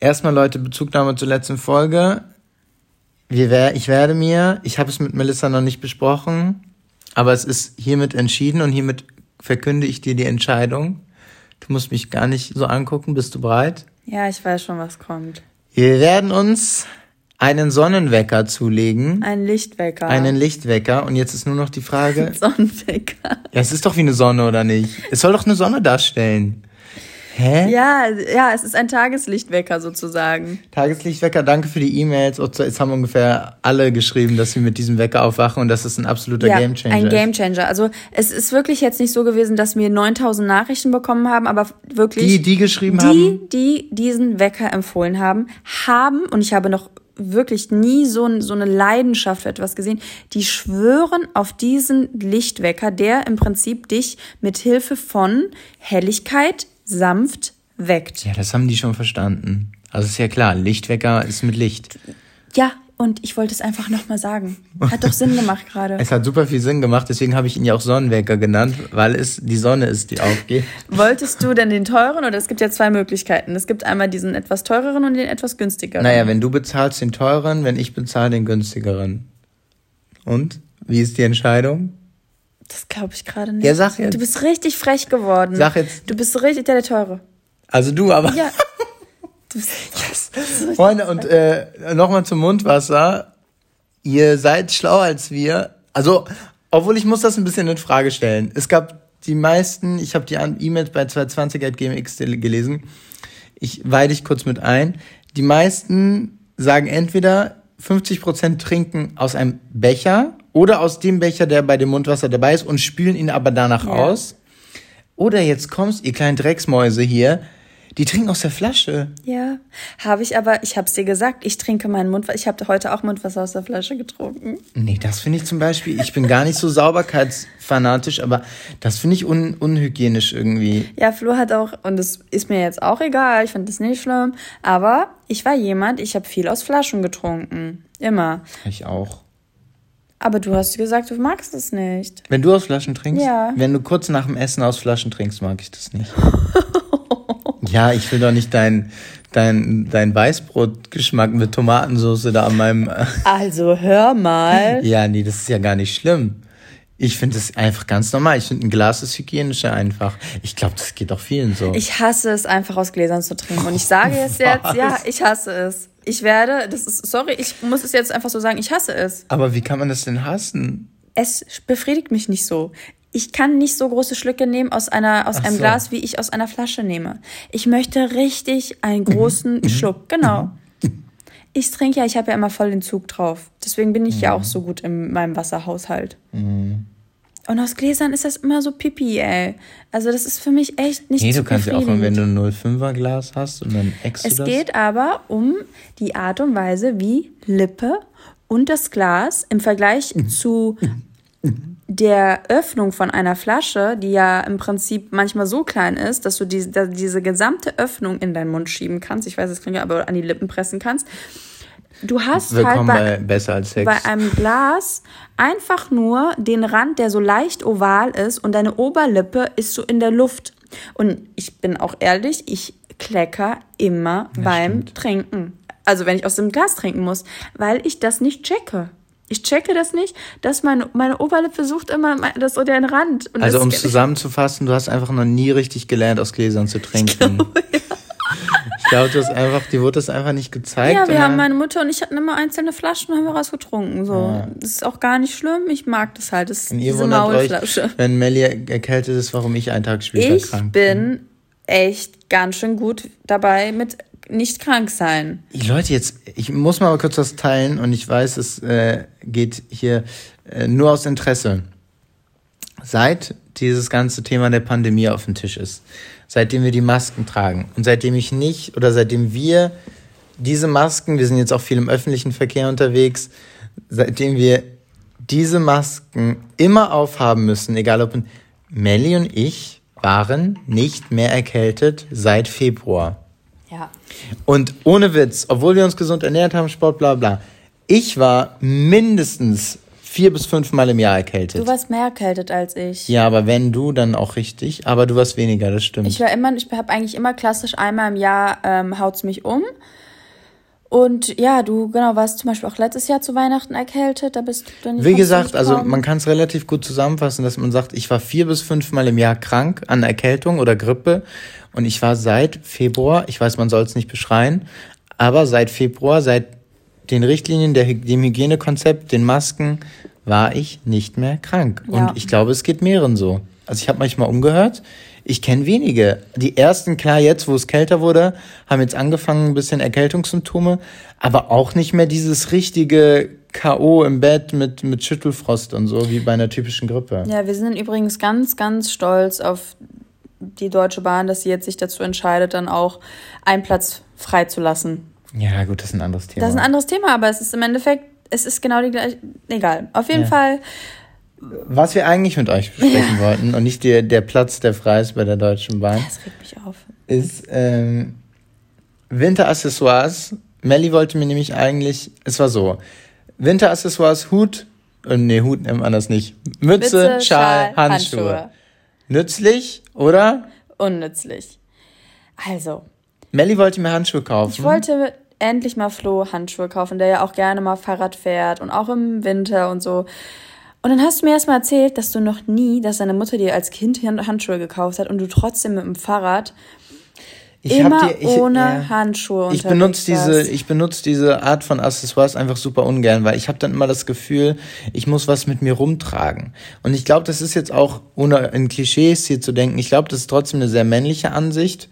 Erstmal, Leute, Bezugnahme zur letzten Folge. Wir, ich werde mir, ich habe es mit Melissa noch nicht besprochen, aber es ist hiermit entschieden und hiermit verkünde ich dir die Entscheidung. Du musst mich gar nicht so angucken. Bist du bereit? Ja, ich weiß schon, was kommt. Wir werden uns einen Sonnenwecker zulegen. Einen Lichtwecker. Einen Lichtwecker. Und jetzt ist nur noch die Frage. (laughs) Sonnenwecker. Ja, es ist doch wie eine Sonne, oder nicht? Es soll doch eine Sonne darstellen. Hä? Ja, ja, es ist ein Tageslichtwecker sozusagen. Tageslichtwecker, danke für die E-Mails. Jetzt haben ungefähr alle geschrieben, dass sie mit diesem Wecker aufwachen und dass es ein absoluter ja, Gamechanger ein Gamechanger. Also es ist wirklich jetzt nicht so gewesen, dass wir 9000 Nachrichten bekommen haben, aber wirklich. Die, die geschrieben die, haben? Die, die diesen Wecker empfohlen haben, haben, und ich habe noch wirklich nie so, so eine Leidenschaft für etwas gesehen. Die schwören auf diesen Lichtwecker, der im Prinzip dich mit Hilfe von Helligkeit sanft weckt. Ja, das haben die schon verstanden. Also ist ja klar, Lichtwecker ist mit Licht. Ja, und ich wollte es einfach nochmal sagen. Hat doch Sinn gemacht gerade. (laughs) Es hat super viel Sinn gemacht, deswegen habe ich ihn ja auch Sonnenwecker genannt, weil es die Sonne ist, die aufgeht. Wolltest du denn den teuren oder es gibt ja zwei Möglichkeiten. Es gibt einmal diesen etwas teureren und den etwas günstigeren. Naja, wenn du bezahlst den teuren, wenn ich bezahle den günstigeren. Und? Wie ist die Entscheidung? Das glaube ich gerade nicht. Ja, sag jetzt. Du bist richtig frech geworden. Sag jetzt. Du bist richtig der, der teure. Also du aber. Ja. (laughs) yes. (laughs) Freunde, und äh, nochmal zum Mundwasser. Ihr seid schlauer als wir. Also, obwohl ich muss das ein bisschen in Frage stellen. Es gab die meisten, ich habe die E-Mails bei 220.gmx gelesen. Ich weide dich kurz mit ein. Die meisten sagen entweder 50% trinken aus einem Becher oder aus dem Becher, der bei dem Mundwasser dabei ist und spülen ihn aber danach ja. aus. Oder jetzt kommst, ihr kleinen Drecksmäuse hier, die trinken aus der Flasche. Ja, habe ich aber, ich habe es dir gesagt, ich trinke meinen Mundwasser. Ich habe heute auch Mundwasser aus der Flasche getrunken. Nee, das finde ich zum Beispiel, ich bin gar nicht so sauberkeitsfanatisch, aber das finde ich un unhygienisch irgendwie. Ja, Flo hat auch, und das ist mir jetzt auch egal, ich finde das nicht schlimm, aber ich war jemand, ich habe viel aus Flaschen getrunken. Immer. Ich auch. Aber du hast gesagt, du magst es nicht. Wenn du aus Flaschen trinkst? Ja. Wenn du kurz nach dem Essen aus Flaschen trinkst, mag ich das nicht. (laughs) Ja, ich will doch nicht dein, dein, dein Weißbrotgeschmack mit Tomatensauce da an meinem. Also hör mal. (laughs) ja, nee, das ist ja gar nicht schlimm. Ich finde es einfach ganz normal. Ich finde, ein Glas ist hygienischer einfach. Ich glaube, das geht auch vielen so. Ich hasse es, einfach aus Gläsern zu trinken. Und ich sage es jetzt, ja, ich hasse es. Ich werde, das ist, sorry, ich muss es jetzt einfach so sagen, ich hasse es. Aber wie kann man das denn hassen? Es befriedigt mich nicht so. Ich kann nicht so große Schlücke nehmen aus einer aus Ach einem so. Glas, wie ich aus einer Flasche nehme. Ich möchte richtig einen großen Mhm. Schluck. Genau. Ich trinke ja, ich habe ja immer voll den Zug drauf. Deswegen bin ich ja Mhm. auch so gut in meinem Wasserhaushalt. Und aus Gläsern ist das immer so pipi, ey. Also das ist für mich echt nicht Nee, zu du kannst ja auch, wenn du ein 05er Glas hast und dann du Es das. geht aber um die Art und Weise, wie Lippe und das Glas im Vergleich zu der Öffnung von einer Flasche, die ja im Prinzip manchmal so klein ist, dass du die, da diese gesamte Öffnung in deinen Mund schieben kannst. Ich weiß, es klingt ja, aber an die Lippen pressen kannst. Du hast Willkommen halt bei Besser als Sex. bei einem Glas einfach nur den Rand, der so leicht oval ist und deine Oberlippe ist so in der Luft. Und ich bin auch ehrlich, ich klecker immer beim Trinken. Also wenn ich aus dem Glas trinken muss, weil ich das nicht checke. Ich checke das nicht, dass meine, meine Oberlippe sucht immer das so den Rand. Also um es zusammenzufassen, du hast einfach noch nie richtig gelernt, aus Gläsern zu trinken. Ich glaube, (laughs) du hast einfach, dir wurde das einfach nicht gezeigt. Ja, wir haben meine Mutter und ich hatten immer einzelne Flaschen und haben wir rausgetrunken. So. Das ist auch gar nicht schlimm. Ich mag das halt. Das ist und diese wundert euch, Maulflasche. wenn Melly erkältet ist, warum ich einen Tag später Ich krank bin echt ganz schön gut dabei mit nicht krank sein. Die Leute, jetzt, ich muss mal kurz was teilen und ich weiß, es äh, geht hier äh, nur aus Interesse. Seit dieses ganze Thema der Pandemie auf dem Tisch ist, seitdem wir die Masken tragen und seitdem ich nicht oder seitdem wir diese Masken, wir sind jetzt auch viel im öffentlichen Verkehr unterwegs, seitdem wir diese Masken immer aufhaben müssen, egal ob Melly und ich waren nicht mehr erkältet seit Februar. Ja. Und ohne Witz, obwohl wir uns gesund ernährt haben, Sport, bla bla, ich war mindestens vier bis fünf Mal im Jahr erkältet. Du warst mehr erkältet als ich. ja, aber wenn du, dann auch richtig. Aber du warst weniger, das stimmt. Ich war immer, ich habe eigentlich immer klassisch einmal im Jahr ähm, haut's mich um. Und ja, du genau warst zum Beispiel auch letztes Jahr zu Weihnachten erkältet. Da bist du dann Wie gesagt, also man kann es relativ gut zusammenfassen, dass man sagt, ich war vier bis fünf Mal im Jahr krank an Erkältung oder Grippe und ich war seit Februar, ich weiß, man soll es nicht beschreien, aber seit Februar, seit den Richtlinien, der, dem Hygienekonzept, den Masken, war ich nicht mehr krank. Ja. Und ich glaube, es geht mehreren so. Also ich habe manchmal umgehört. Ich kenne wenige. Die ersten, klar, jetzt, wo es kälter wurde, haben jetzt angefangen, ein bisschen Erkältungssymptome, aber auch nicht mehr dieses richtige K.O. im Bett mit, mit Schüttelfrost und so, wie bei einer typischen Grippe. Ja, wir sind übrigens ganz, ganz stolz auf die Deutsche Bahn, dass sie jetzt sich dazu entscheidet, dann auch einen Platz freizulassen. Ja, gut, das ist ein anderes Thema. Das ist ein anderes Thema, aber es ist im Endeffekt, es ist genau die gleiche. Egal. Auf jeden Ja. Fall, Was wir eigentlich mit euch besprechen (laughs) wollten und nicht der, der Platz, der frei ist bei der Deutschen Bahn, das regt mich auf. ist ähm, Winteraccessoires. Melly wollte mir nämlich eigentlich, es war so, Winteraccessoires, Hut, äh, nee, Hut nennt man das nicht, Mütze, Mütze, Schal, Schal, Handschuhe. Handschuhe. Nützlich, oder? Unnützlich. Also, Melly wollte mir Handschuhe kaufen. ich wollte endlich mal Flo Handschuhe kaufen, der ja auch gerne mal Fahrrad fährt und auch im Winter und so. Und dann hast du mir erst mal erzählt, dass du noch nie, dass deine Mutter dir als Kind Handschuhe gekauft hat und du trotzdem mit dem Fahrrad Ich immer dir- ich- ohne ja. Handschuhe Ich benutze diese, ich benutze diese Art von Accessoires einfach super ungern, weil ich habe dann immer das Gefühl, ich muss was mit mir rumtragen. Und ich glaube, das ist jetzt auch, ohne in Klischees hier zu denken, ich glaube, das ist trotzdem eine sehr männliche Ansicht,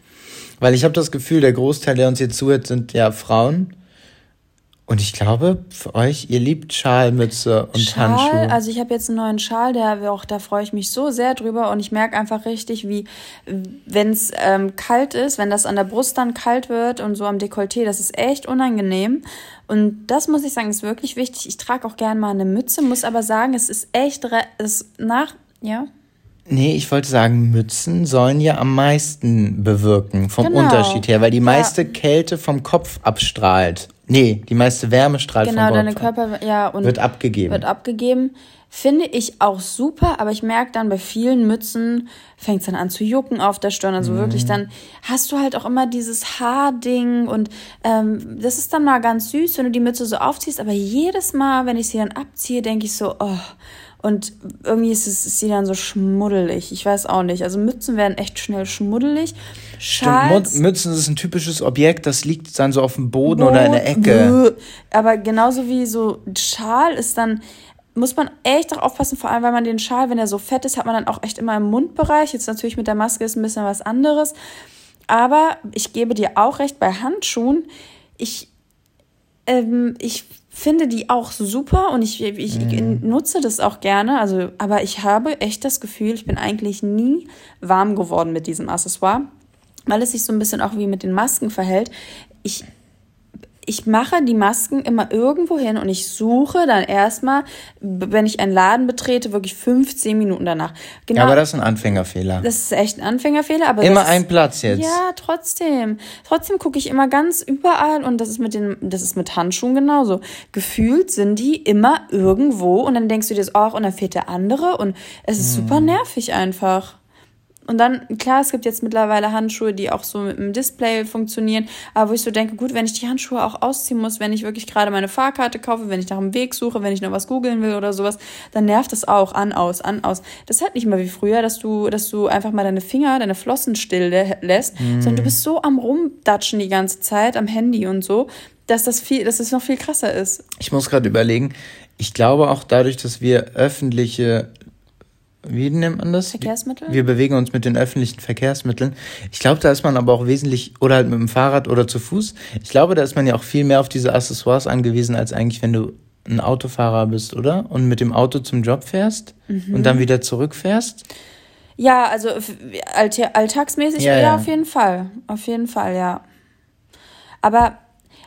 weil ich habe das Gefühl, der Großteil, der uns jetzt zuhört, sind ja Frauen. Und ich glaube, für euch, ihr liebt Schalmütze und Schal, Handschuhe. also ich habe jetzt einen neuen Schal, der auch, da freue ich mich so sehr drüber und ich merke einfach richtig, wie wenn es ähm, kalt ist, wenn das an der Brust dann kalt wird und so am Dekolleté, das ist echt unangenehm. Und das muss ich sagen, ist wirklich wichtig. Ich trage auch gern mal eine Mütze, muss aber sagen, es ist echt, es nach, ja. Nee, ich wollte sagen, Mützen sollen ja am meisten bewirken, vom Genau. Unterschied her, weil die Ja. meiste Kälte vom Kopf abstrahlt. Nee, die meiste Wärme strahlt Genau, vom deine Kopf. Körper, ja, und Wird abgegeben. wird abgegeben. Finde ich auch super, aber ich merke dann bei vielen Mützen fängt es dann an zu jucken auf der Stirn. Also Mhm. wirklich, dann hast du halt auch immer dieses Haarding und ähm, das ist dann mal ganz süß, wenn du die Mütze so aufziehst, aber jedes Mal, wenn ich sie dann abziehe, denke ich so, oh. Und irgendwie ist, es, ist sie dann so schmuddelig. Ich weiß auch nicht. Also Mützen werden echt schnell schmuddelig. Schals, Stimmt, Mützen ist ein typisches Objekt, das liegt dann so auf dem Boden Bo oder in der Ecke. Aber genauso wie so Schal ist dann, muss man echt auch aufpassen, vor allem weil man den Schal, wenn er so fett ist, hat man dann auch echt immer im Mundbereich. Jetzt natürlich mit der Maske ist ein bisschen was anderes. Aber ich gebe dir auch recht, bei Handschuhen, ich, ähm, ich finde die auch super und ich, ich mhm. nutze das auch gerne. Also, aber ich habe echt das Gefühl, ich bin eigentlich nie warm geworden mit diesem Accessoire, weil es sich so ein bisschen auch wie mit den Masken verhält. Ich ich mache die Masken immer irgendwo hin und ich suche dann erstmal, wenn ich einen Laden betrete, wirklich 15 Minuten danach. Genau, ja, aber das ist ein Anfängerfehler. Das ist echt ein Anfängerfehler, aber immer ein Platz jetzt. Ja, trotzdem. Trotzdem gucke ich immer ganz überall und das ist mit den, das ist mit Handschuhen genauso. Gefühlt sind die immer irgendwo und dann denkst du dir, ach, und dann fehlt der andere und es ist hm. super nervig einfach. Und dann, klar, es gibt jetzt mittlerweile Handschuhe, die auch so mit dem Display funktionieren, aber wo ich so denke, gut, wenn ich die Handschuhe auch ausziehen muss, wenn ich wirklich gerade meine Fahrkarte kaufe, wenn ich nach einem Weg suche, wenn ich noch was googeln will oder sowas, dann nervt das auch an, aus, an, aus. Das ist halt nicht mehr wie früher, dass du, dass du einfach mal deine Finger, deine Flossen still lässt, mhm. sondern du bist so am Rumdatschen die ganze Zeit, am Handy und so, dass das viel, dass es das noch viel krasser ist. Ich muss gerade überlegen, ich glaube auch dadurch, dass wir öffentliche wie nennt man das? Verkehrsmittel? Wir bewegen uns mit den öffentlichen Verkehrsmitteln. Ich glaube, da ist man aber auch wesentlich, oder halt mit dem Fahrrad oder zu Fuß. Ich glaube, da ist man ja auch viel mehr auf diese Accessoires angewiesen, als eigentlich, wenn du ein Autofahrer bist, oder? Und mit dem Auto zum Job fährst mhm. und dann wieder zurückfährst. Ja, also alltagsmäßig ja, ja, auf jeden Fall. Auf jeden Fall, ja. Aber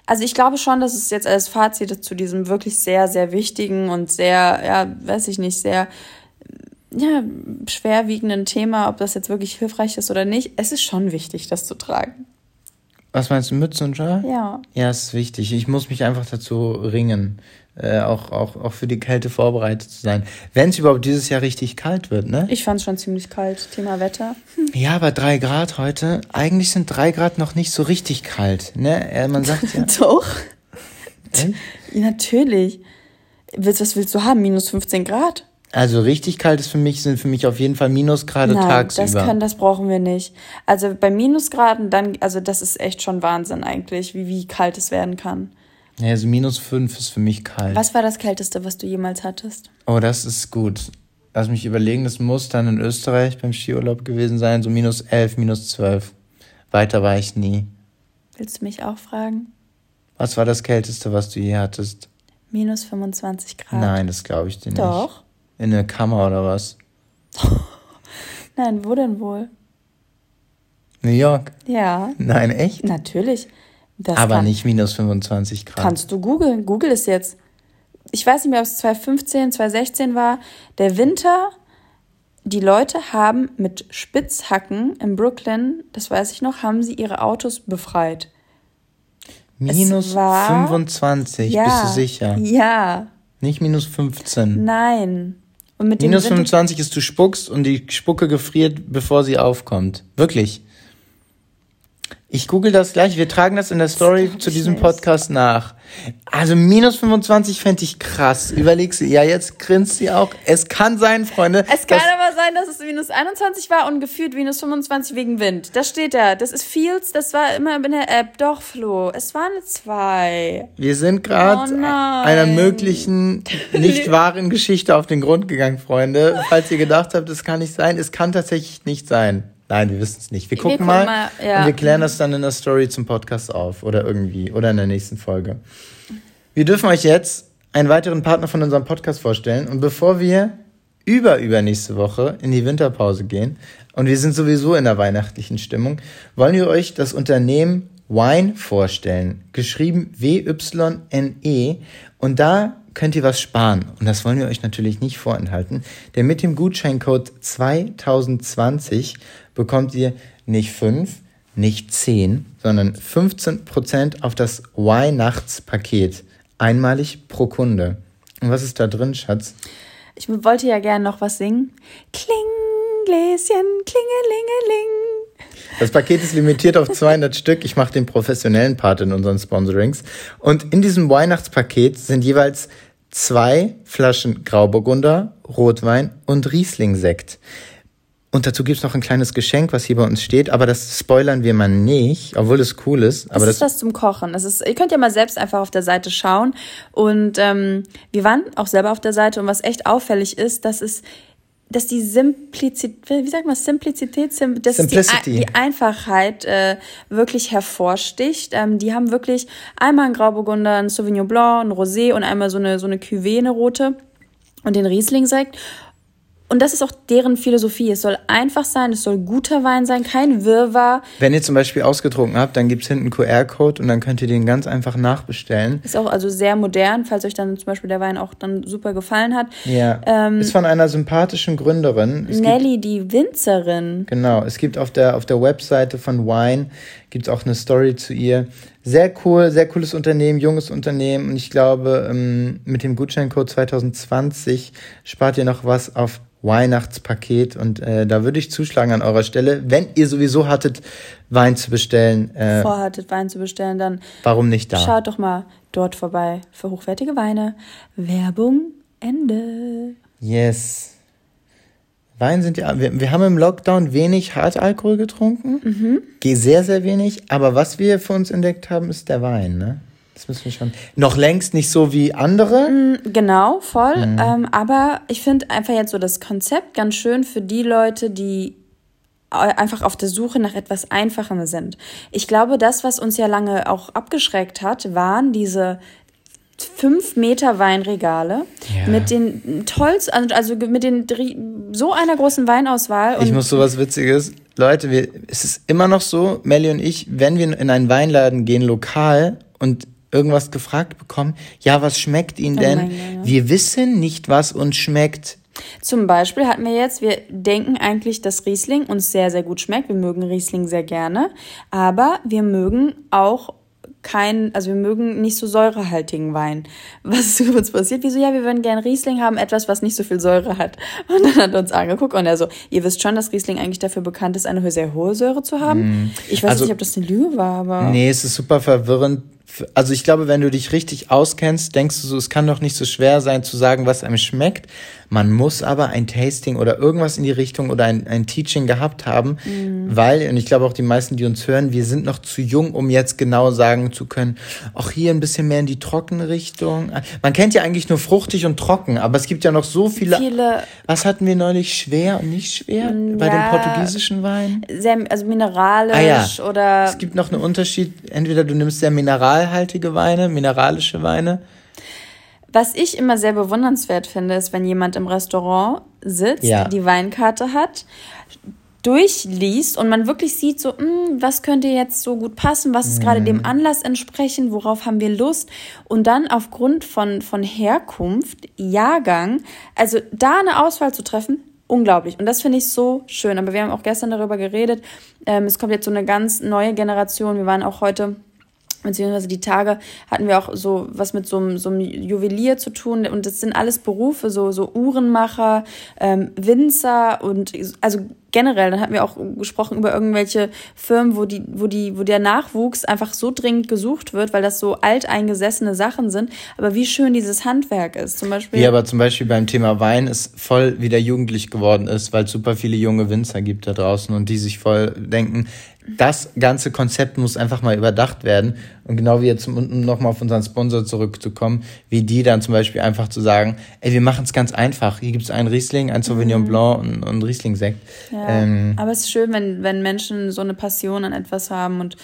also ich glaube schon, dass es jetzt als Fazit zu diesem wirklich sehr, sehr wichtigen und sehr, ja, weiß ich nicht, sehr ja, schwerwiegenden Thema, ob das jetzt wirklich hilfreich ist oder nicht, es ist schon wichtig, das zu tragen. Was meinst du, Mütze und Schal? Ja. Ja, es ist wichtig. Ich muss mich einfach dazu ringen, äh, auch, auch, auch für die Kälte vorbereitet zu sein. Wenn es überhaupt dieses Jahr richtig kalt wird, ne? Ich fand es schon ziemlich kalt, Thema Wetter. Hm. (laughs) Ja, aber drei Grad heute, eigentlich sind drei Grad noch nicht so richtig kalt, ne? Äh, man sagt ja. (laughs) Doch. Äh? Natürlich. Was willst du haben? Minus 15 Grad? Also richtig kalt ist für mich, sind für mich auf jeden Fall Minusgrade Nein, tagsüber. Das können, das brauchen wir nicht. Also bei Minusgraden dann, also das ist echt schon Wahnsinn eigentlich, wie, wie kalt es werden kann. Ja, also minus fünf ist für mich kalt. Was war das Kälteste, was du jemals hattest? Oh, das ist gut. Lass mich überlegen, das muss dann in Österreich beim Skiurlaub gewesen sein, so minus elf, minus zwölf. Weiter war ich nie. Willst du mich auch fragen? Was war das Kälteste, was du je hattest? Minus 25 Grad. Nein, das glaube ich dir nicht. Doch. In der Kammer oder was? (laughs) Nein, wo denn wohl? New York? Ja. Nein, echt? Natürlich. Das Aber kann, nicht minus 25 Grad. Kannst du googeln. Google es jetzt. Ich weiß nicht mehr, ob es 2015, 2016 war. Der Winter, die Leute haben mit Spitzhacken in Brooklyn, das weiß ich noch, haben sie ihre Autos befreit. Minus war, 25, ja, bist du sicher? Ja. Nicht minus 15. Nein. Und mit Minus 25 ist, du spuckst und die Spucke gefriert, bevor sie aufkommt. Wirklich. Ich google das gleich. Wir tragen das in der Story zu diesem nicht. Podcast nach. Also minus 25 fände ich krass. Überlegst du, ja, jetzt grinst sie auch. Es kann sein, Freunde. Es kann aber sein, dass es minus 21 war und gefühlt minus 25 wegen Wind. Das steht da. Das ist Fields, das war immer in der App. Doch, Flo. Es waren zwei. Wir sind gerade oh einer möglichen, (laughs) nicht wahren Geschichte auf den Grund gegangen, Freunde. Falls ihr gedacht habt, es kann nicht sein, es kann tatsächlich nicht sein. Nein, wir wissen es nicht. Wir gucken, wir mal, mal ja. und wir klären das dann in der Story zum Podcast auf oder irgendwie oder in der nächsten Folge. Wir dürfen euch jetzt einen weiteren Partner von unserem Podcast vorstellen und bevor wir über übernächste Woche in die Winterpause gehen und wir sind sowieso in der weihnachtlichen Stimmung, wollen wir euch das Unternehmen Wine vorstellen, geschrieben W-Y-N-E und da könnt ihr was sparen. Und das wollen wir euch natürlich nicht vorenthalten. Denn mit dem Gutscheincode 2020 bekommt ihr nicht 5, nicht 10, sondern 15% auf das Weihnachtspaket. Einmalig pro Kunde. Und was ist da drin, Schatz? Ich wollte ja gerne noch was singen. Kling, Gläschen, klingelingeling. Das Paket ist limitiert auf 200 (laughs) Stück. Ich mache den professionellen Part in unseren Sponsorings. Und in diesem Weihnachtspaket sind jeweils zwei Flaschen Grauburgunder, Rotwein und Riesling-Sekt. Und dazu gibt's noch ein kleines Geschenk, was hier bei uns steht, aber das spoilern wir mal nicht, obwohl es cool ist. Aber das ist das zum Kochen. Das ist, ihr könnt ja mal selbst einfach auf der Seite schauen. Und ähm, wir waren auch selber auf der Seite und was echt auffällig ist, dass es dass die Simplizität, wie sagt man, Simplizität, Sim, dass Simplicity. Die, die Einfachheit äh, wirklich hervorsticht. Ähm, die haben wirklich einmal einen Grauburgunder, einen Sauvignon Blanc, einen Rosé und einmal so eine, so eine Cuvée, eine rote und den Riesling-Sekt. Und das ist auch deren Philosophie. Es soll einfach sein, es soll guter Wein sein, kein Wirrwarr. Wenn ihr zum Beispiel ausgetrunken habt, dann gibt's hinten einen QR-Code und dann könnt ihr den ganz einfach nachbestellen. Ist auch also sehr modern, falls euch dann zum Beispiel der Wein auch dann super gefallen hat. Ja. Ähm, ist von einer sympathischen Gründerin. Es Nelly, gibt, die Winzerin. Genau. Es gibt auf der, auf der Webseite von Wine gibt's auch eine Story zu ihr. Sehr cool, sehr cooles Unternehmen, junges Unternehmen. Und ich glaube, ähm, mit dem Gutscheincode 2020 spart ihr noch was auf Weihnachtspaket und äh, da würde ich zuschlagen an eurer Stelle, wenn ihr sowieso hattet, Wein zu bestellen. Äh, Vorhattet, Wein zu bestellen, dann warum nicht da? Schaut doch mal dort vorbei für hochwertige Weine. Werbung Ende. Yes. Wein sind ja, wir, wir haben im Lockdown wenig Hartalkohol getrunken. Mhm. Sehr, sehr wenig. Aber was wir für uns entdeckt haben, ist der Wein, ne? Das müssen wir schon. Noch längst nicht so wie andere. Mm, genau, voll. Mhm. Ähm, aber ich finde einfach jetzt so das Konzept ganz schön für die Leute, die einfach auf der Suche nach etwas Einfachem sind. Ich glaube, das, was uns ja lange auch abgeschreckt hat, waren diese fünf Meter Weinregale ja. mit den tollsten, also, also mit den so einer großen Weinauswahl. ich muss so was Witziges. Leute, wir, es ist immer noch so, Melly und ich, wenn wir in einen Weinladen gehen, lokal und irgendwas gefragt bekommen, ja, was schmeckt Ihnen oh denn? Oh wir wissen nicht, was uns schmeckt. Zum Beispiel hatten wir jetzt, wir denken eigentlich, dass Riesling uns sehr, sehr gut schmeckt. Wir mögen Riesling sehr gerne, aber wir mögen auch kein, also wir mögen nicht so säurehaltigen Wein. (laughs) Was ist uns passiert? Wieso? Ja, wir würden gerne Riesling haben, etwas, was nicht so viel Säure hat. (laughs) Und dann hat er uns angeguckt und er so, ihr wisst schon, dass Riesling eigentlich dafür bekannt ist, eine sehr hohe Säure zu haben. Mm. Ich weiß also, nicht, ob das eine Lüge war, aber. Nee, es ist super verwirrend also ich glaube, wenn du dich richtig auskennst, denkst du so, es kann doch nicht so schwer sein zu sagen, was einem schmeckt. Man muss aber ein Tasting oder irgendwas in die Richtung oder ein, ein Teaching gehabt haben, mhm. weil, und ich glaube auch die meisten, die uns hören, wir sind noch zu jung, um jetzt genau sagen zu können, auch hier ein bisschen mehr in die trockene Richtung. Man kennt ja eigentlich nur fruchtig und trocken, aber es gibt ja noch so viele. viele was hatten wir neulich? Schwer und nicht schwer? Ja, bei dem portugiesischen Wein? Sehr, also mineralisch ah, ja. oder. Es gibt noch einen Unterschied. Entweder du nimmst sehr mineralhaltige Weine, mineralische Weine was ich immer sehr bewundernswert finde, ist, wenn jemand im Restaurant sitzt, ja. die Weinkarte hat, durchliest und man wirklich sieht, so, mh, hm, was könnte jetzt so gut passen, was ist mhm. gerade dem Anlass entsprechend, worauf haben wir Lust und dann aufgrund von, von Herkunft, Jahrgang, also da eine Auswahl zu treffen, unglaublich. Und das finde ich so schön. Aber wir haben auch gestern darüber geredet. Ähm, es kommt jetzt so eine ganz neue Generation. Wir waren auch heute beziehungsweise die Tage hatten wir auch so was mit so einem, so einem Juwelier zu tun und das sind alles Berufe, so, so Uhrenmacher, ähm, Winzer und also generell, dann hatten wir auch gesprochen über irgendwelche Firmen, wo die, wo die, wo der Nachwuchs einfach so dringend gesucht wird, weil das so alteingesessene Sachen sind. Aber wie schön dieses Handwerk ist, zum Beispiel. Ja, aber zum Beispiel beim Thema Wein ist voll wieder jugendlich geworden ist, weil es super viele junge Winzer gibt da draußen und die sich voll denken, das ganze Konzept muss einfach mal überdacht werden. Und genau wie jetzt, um nochmal auf unseren Sponsor zurückzukommen, wie die dann zum Beispiel einfach zu sagen, ey, wir machen es ganz einfach. Hier gibt es einen Riesling, ein Sauvignon mhm. Blanc und, und Riesling-Sekt. Ja, ähm, aber es ist schön, wenn, wenn Menschen so eine Passion an etwas haben und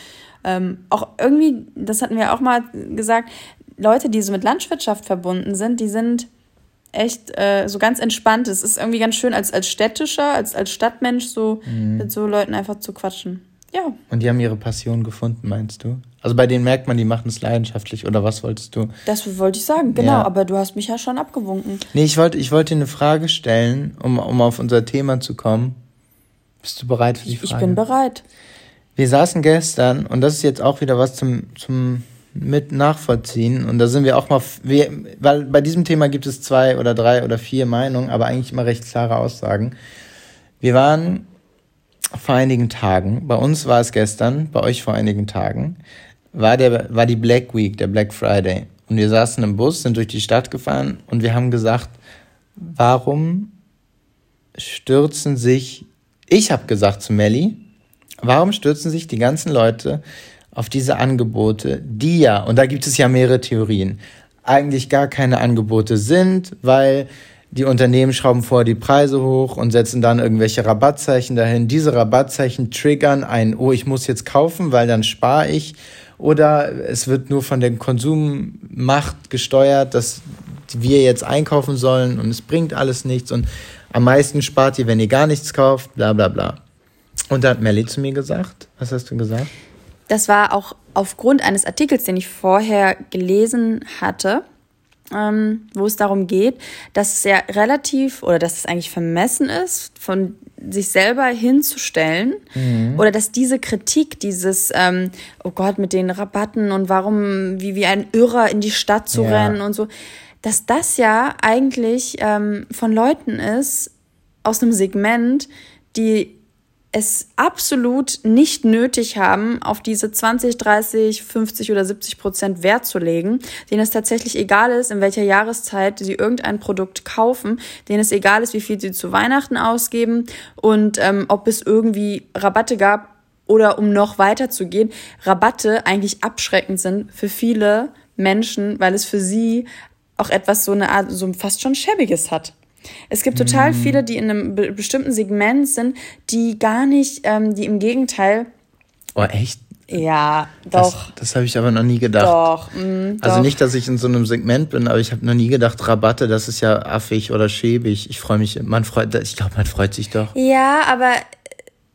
ähm, auch irgendwie, das hatten wir auch mal gesagt, Leute, die so mit Landwirtschaft verbunden sind, die sind echt äh, so ganz entspannt. Es ist irgendwie ganz schön als, als städtischer, als, als Stadtmensch so mhm. mit so Leuten einfach zu quatschen. Ja. Und die haben ihre Passion gefunden, meinst du? Also bei denen merkt man, die machen es leidenschaftlich, oder was wolltest du? Das wollte ich sagen, genau, ja. aber du hast mich ja schon abgewunken. Nee, ich wollte, ich wollte dir eine Frage stellen, um, um auf unser Thema zu kommen. Bist du bereit für die Frage? Ich bin bereit. Wir saßen gestern, und das ist jetzt auch wieder was zum, zum mit nachvollziehen. Und da sind wir auch mal, wir, weil bei diesem Thema gibt es zwei oder drei oder vier Meinungen, aber eigentlich immer recht klare Aussagen. Wir waren vor einigen Tagen, bei uns war es gestern, bei euch vor einigen Tagen, war, der, war die Black Week, der Black Friday. Und wir saßen im Bus, sind durch die Stadt gefahren und wir haben gesagt, warum stürzen sich, ich habe gesagt zu Melli, warum stürzen sich die ganzen Leute auf diese Angebote, die ja, und da gibt es ja mehrere Theorien, eigentlich gar keine Angebote sind, weil die Unternehmen schrauben vorher die Preise hoch und setzen dann irgendwelche Rabattzeichen dahin. Diese Rabattzeichen triggern ein, oh, ich muss jetzt kaufen, weil dann spare ich. Oder es wird nur von der Konsummacht gesteuert, dass wir jetzt einkaufen sollen und es bringt alles nichts und am meisten spart ihr, wenn ihr gar nichts kauft, bla bla bla. Und da hat Melly zu mir gesagt, was hast du gesagt? Das war auch aufgrund eines Artikels, den ich vorher gelesen hatte ähm, wo es darum geht, dass es ja relativ oder dass es eigentlich vermessen ist, von sich selber hinzustellen mhm. oder dass diese Kritik, dieses, ähm, oh Gott, mit den Rabatten und warum, wie, wie ein Irrer in die Stadt zu ja. rennen und so, dass das ja eigentlich ähm, von Leuten ist aus einem Segment, die es absolut nicht nötig haben, auf diese 20, 30, 50 oder 70 Prozent Wert zu legen, denen es tatsächlich egal ist, in welcher Jahreszeit sie irgendein Produkt kaufen, denen es egal ist, wie viel sie zu Weihnachten ausgeben und ähm, ob es irgendwie Rabatte gab oder um noch weiter zu gehen, Rabatte eigentlich abschreckend sind für viele Menschen, weil es für sie auch etwas so eine Art, so fast schon schäbiges hat. Es gibt total mhm. viele, die in einem be bestimmten Segment sind, die gar nicht, ähm, die im Gegenteil. Oh, echt? Ja, doch. Das, das habe ich aber noch nie gedacht. Doch. Mh, also doch. nicht, dass ich in so einem Segment bin, aber ich habe noch nie gedacht, Rabatte, das ist ja affig oder schäbig. Ich freue mich, man freut, ich glaube, man freut sich doch. Ja, aber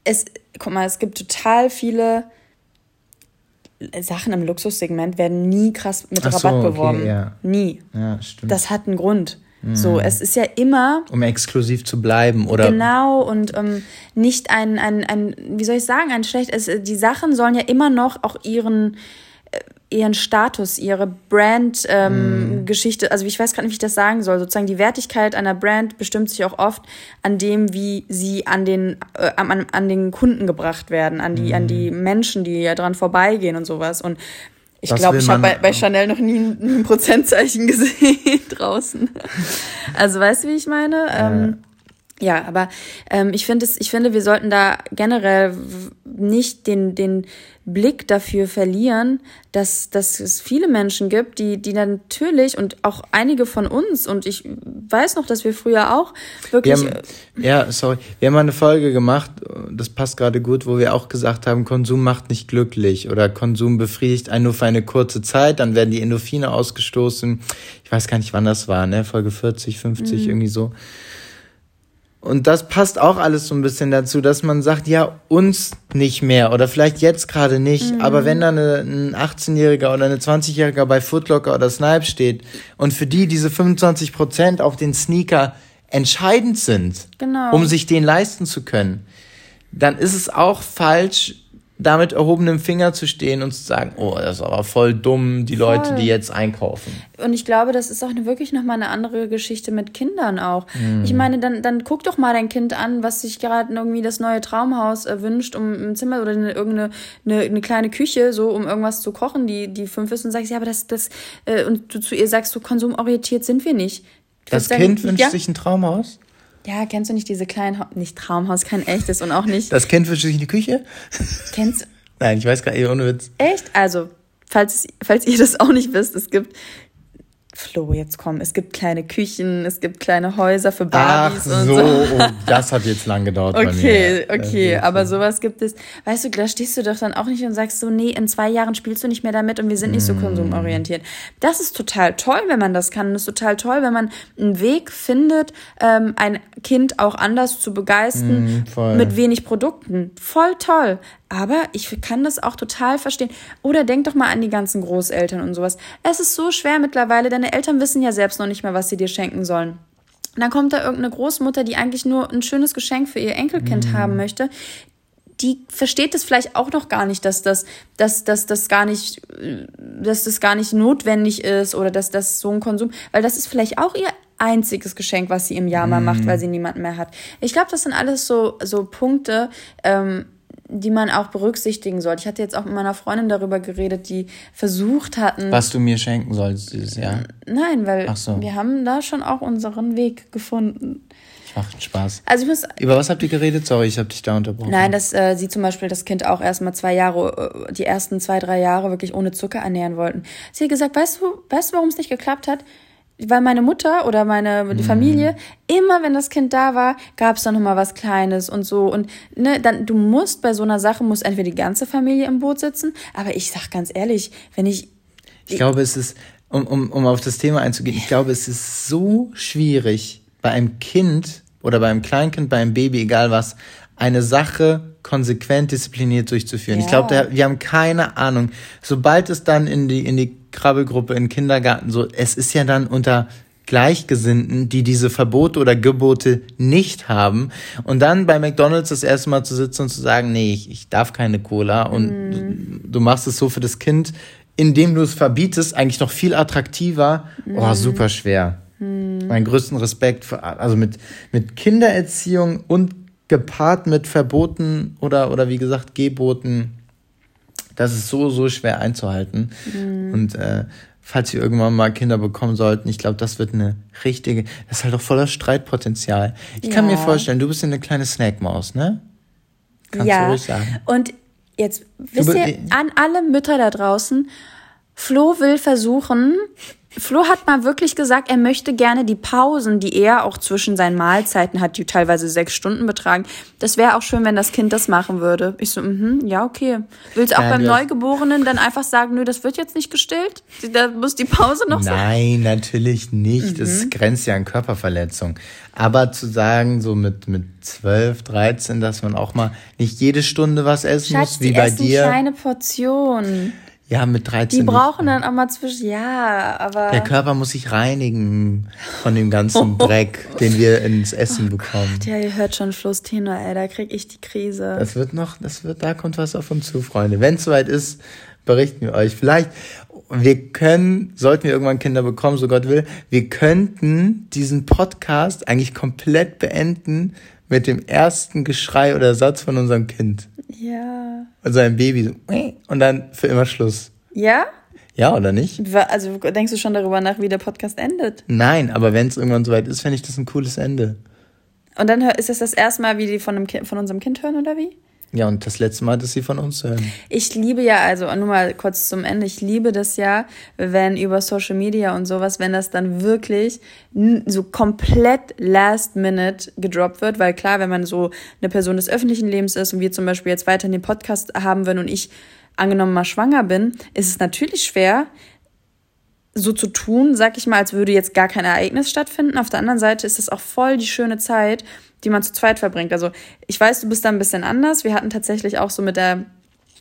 es, guck mal, es gibt total viele Sachen im Luxussegment werden nie krass mit Rabatt so, okay, beworben. Ja. Nie. Ja, stimmt. Das hat einen Grund. So, mhm. es ist ja immer. Um exklusiv zu bleiben, oder? Genau, und ähm, nicht ein, ein, ein, wie soll ich sagen, ein schlecht. Es, die Sachen sollen ja immer noch auch ihren, äh, ihren Status, ihre Brand-Geschichte, ähm, mm. also ich weiß gerade nicht, wie ich das sagen soll. Sozusagen die Wertigkeit einer Brand bestimmt sich auch oft an dem, wie sie an den, äh, an, an den Kunden gebracht werden, an die, mm. an die Menschen, die ja dran vorbeigehen und sowas. Und ich glaube, ich habe bei, bei Chanel noch nie ein, ein Prozentzeichen (laughs) gesehen draußen. Also weißt du, wie ich meine? Ähm, ja, aber ähm, ich finde es, ich finde, wir sollten da generell nicht den, den Blick dafür verlieren, dass, dass es viele Menschen gibt, die, die natürlich und auch einige von uns und ich weiß noch, dass wir früher auch wirklich. Haben, ja, sorry. Wir haben mal eine Folge gemacht, das passt gerade gut, wo wir auch gesagt haben, Konsum macht nicht glücklich oder Konsum befriedigt einen nur für eine kurze Zeit, dann werden die Endorphine ausgestoßen. Ich weiß gar nicht, wann das war, ne? Folge 40, 50, mhm. irgendwie so. Und das passt auch alles so ein bisschen dazu, dass man sagt, ja, uns nicht mehr oder vielleicht jetzt gerade nicht, mhm. aber wenn da eine, ein 18-Jähriger oder eine 20-Jähriger bei Footlocker oder Snipe steht und für die diese 25 Prozent auf den Sneaker entscheidend sind, genau. um sich den leisten zu können, dann ist es auch falsch, damit erhobenem Finger zu stehen und zu sagen, oh, das ist aber voll dumm, die voll. Leute, die jetzt einkaufen. Und ich glaube, das ist auch eine, wirklich nochmal eine andere Geschichte mit Kindern auch. Mm. Ich meine, dann, dann guck doch mal dein Kind an, was sich gerade irgendwie das neue Traumhaus äh, wünscht, um ein Zimmer oder eine, irgendeine eine, eine kleine Küche, so um irgendwas zu kochen, die, die fünf ist und sagst, ja, aber das, das, äh, und du zu ihr sagst, so konsumorientiert sind wir nicht. Das Kind wünscht ja? sich ein Traumhaus? Ja, kennst du nicht diese kleinen, nicht Traumhaus, kein echtes und auch nicht. Das kennt in die Küche? Kennst du? Nein, ich weiß gar nicht, ohne Witz. Echt? Also, falls, falls ihr das auch nicht wisst, es gibt Flo, jetzt komm, es gibt kleine Küchen, es gibt kleine Häuser für Barbies Ach so, und so. Oh, das hat jetzt lang gedauert okay, bei mir. Okay, aber sowas gibt es. Weißt du, da stehst du doch dann auch nicht und sagst so, nee, in zwei Jahren spielst du nicht mehr damit und wir sind nicht so mm. konsumorientiert. Das ist total toll, wenn man das kann. Es ist total toll, wenn man einen Weg findet, ähm, ein Kind auch anders zu begeistern mm, mit wenig Produkten. Voll toll. Aber ich kann das auch total verstehen. Oder denk doch mal an die ganzen Großeltern und sowas. Es ist so schwer mittlerweile, deine Eltern wissen ja selbst noch nicht mehr, was sie dir schenken sollen. Und dann kommt da irgendeine Großmutter, die eigentlich nur ein schönes Geschenk für ihr Enkelkind mhm. haben möchte. Die versteht das vielleicht auch noch gar nicht, dass das, dass, dass das gar nicht, dass das gar nicht notwendig ist oder dass das so ein Konsum, weil das ist vielleicht auch ihr einziges Geschenk, was sie im Jahr mal macht, mhm. weil sie niemanden mehr hat. Ich glaube, das sind alles so, so Punkte, ähm, die man auch berücksichtigen sollte. Ich hatte jetzt auch mit meiner Freundin darüber geredet, die versucht hatten. Was du mir schenken sollst dieses Jahr. Nein, weil so. wir haben da schon auch unseren Weg gefunden. Macht Spaß. Also ich muss, Über was habt ihr geredet? Sorry, ich habe dich da unterbrochen. Nein, dass äh, sie zum Beispiel das Kind auch erstmal zwei Jahre, äh, die ersten zwei, drei Jahre wirklich ohne Zucker ernähren wollten. Sie hat gesagt, weißt du, weißt du, warum es nicht geklappt hat? Weil meine Mutter oder meine die Familie mhm. immer wenn das Kind da war gab es dann noch mal was Kleines und so und ne dann du musst bei so einer Sache muss entweder die ganze Familie im Boot sitzen aber ich sag ganz ehrlich wenn ich ich glaube es ist um, um, um auf das Thema einzugehen ich glaube es ist so schwierig bei einem Kind oder bei einem Kleinkind bei einem Baby egal was eine Sache konsequent diszipliniert durchzuführen. Ja. Ich glaube, wir haben keine Ahnung. Sobald es dann in die, in die Krabbelgruppe, in Kindergarten, so, es ist ja dann unter Gleichgesinnten, die diese Verbote oder Gebote nicht haben. Und dann bei McDonalds das erste Mal zu sitzen und zu sagen, nee, ich, ich darf keine Cola und mm. du, du machst es so für das Kind, indem du es verbietest, eigentlich noch viel attraktiver. Mm. Oh, super schwer. Mm. Meinen größten Respekt für, also mit, mit Kindererziehung und gepaart mit Verboten oder, oder wie gesagt Geboten, das ist so, so schwer einzuhalten. Mhm. Und äh, falls wir irgendwann mal Kinder bekommen sollten, ich glaube, das wird eine richtige, das ist halt auch voller Streitpotenzial. Ich ja. kann mir vorstellen, du bist eine kleine Snackmaus, ne? Kannst ja. du ruhig sagen. Und jetzt wisst ihr, an alle Mütter da draußen, Flo will versuchen, Flo hat mal wirklich gesagt, er möchte gerne die Pausen, die er auch zwischen seinen Mahlzeiten hat, die teilweise sechs Stunden betragen. Das wäre auch schön, wenn das Kind das machen würde. Ich so, mhm, ja, okay. Willst du auch beim Neugeborenen dann einfach sagen, nö, das wird jetzt nicht gestillt? Da muss die Pause noch sein? Nein, natürlich nicht. Mhm. Das grenzt ja an Körperverletzung. Aber zu sagen, so mit, mit 12, 13, dass man auch mal nicht jede Stunde was essen Schatz, muss, wie bei dir. kleine Portionen. Ja, mit 13. Die brauchen dann auch mal zwischen, ja, aber. Der Körper muss sich reinigen von dem ganzen (laughs) Dreck, den wir ins Essen oh bekommen. Gott, ja, ihr hört schon Fluss Tenor, ey, da krieg ich die Krise. Das wird noch, das wird, da kommt was auf uns zu, Freunde. Wenn es soweit ist, berichten wir euch. Vielleicht, wir können, sollten wir irgendwann Kinder bekommen, so Gott will, wir könnten diesen Podcast eigentlich komplett beenden mit dem ersten Geschrei oder Satz von unserem Kind. Ja. Also ein Baby so, und dann für immer Schluss. Ja? Ja, oder nicht? Also denkst du schon darüber nach, wie der Podcast endet? Nein, aber wenn es irgendwann soweit ist, fände ich das ein cooles Ende. Und dann ist das das erste Mal, wie die von, einem kind, von unserem Kind hören, oder wie? Ja, und das letzte Mal, dass sie von uns hören. Ich liebe ja, also nur mal kurz zum Ende, ich liebe das ja, wenn über Social Media und sowas, wenn das dann wirklich so komplett last minute gedroppt wird, weil klar, wenn man so eine Person des öffentlichen Lebens ist und wir zum Beispiel jetzt weiter in den Podcast haben würden und ich angenommen mal schwanger bin, ist es natürlich schwer, so zu tun, sag ich mal, als würde jetzt gar kein Ereignis stattfinden. Auf der anderen Seite ist es auch voll die schöne Zeit, die man zu zweit verbringt. Also ich weiß, du bist da ein bisschen anders. Wir hatten tatsächlich auch so mit der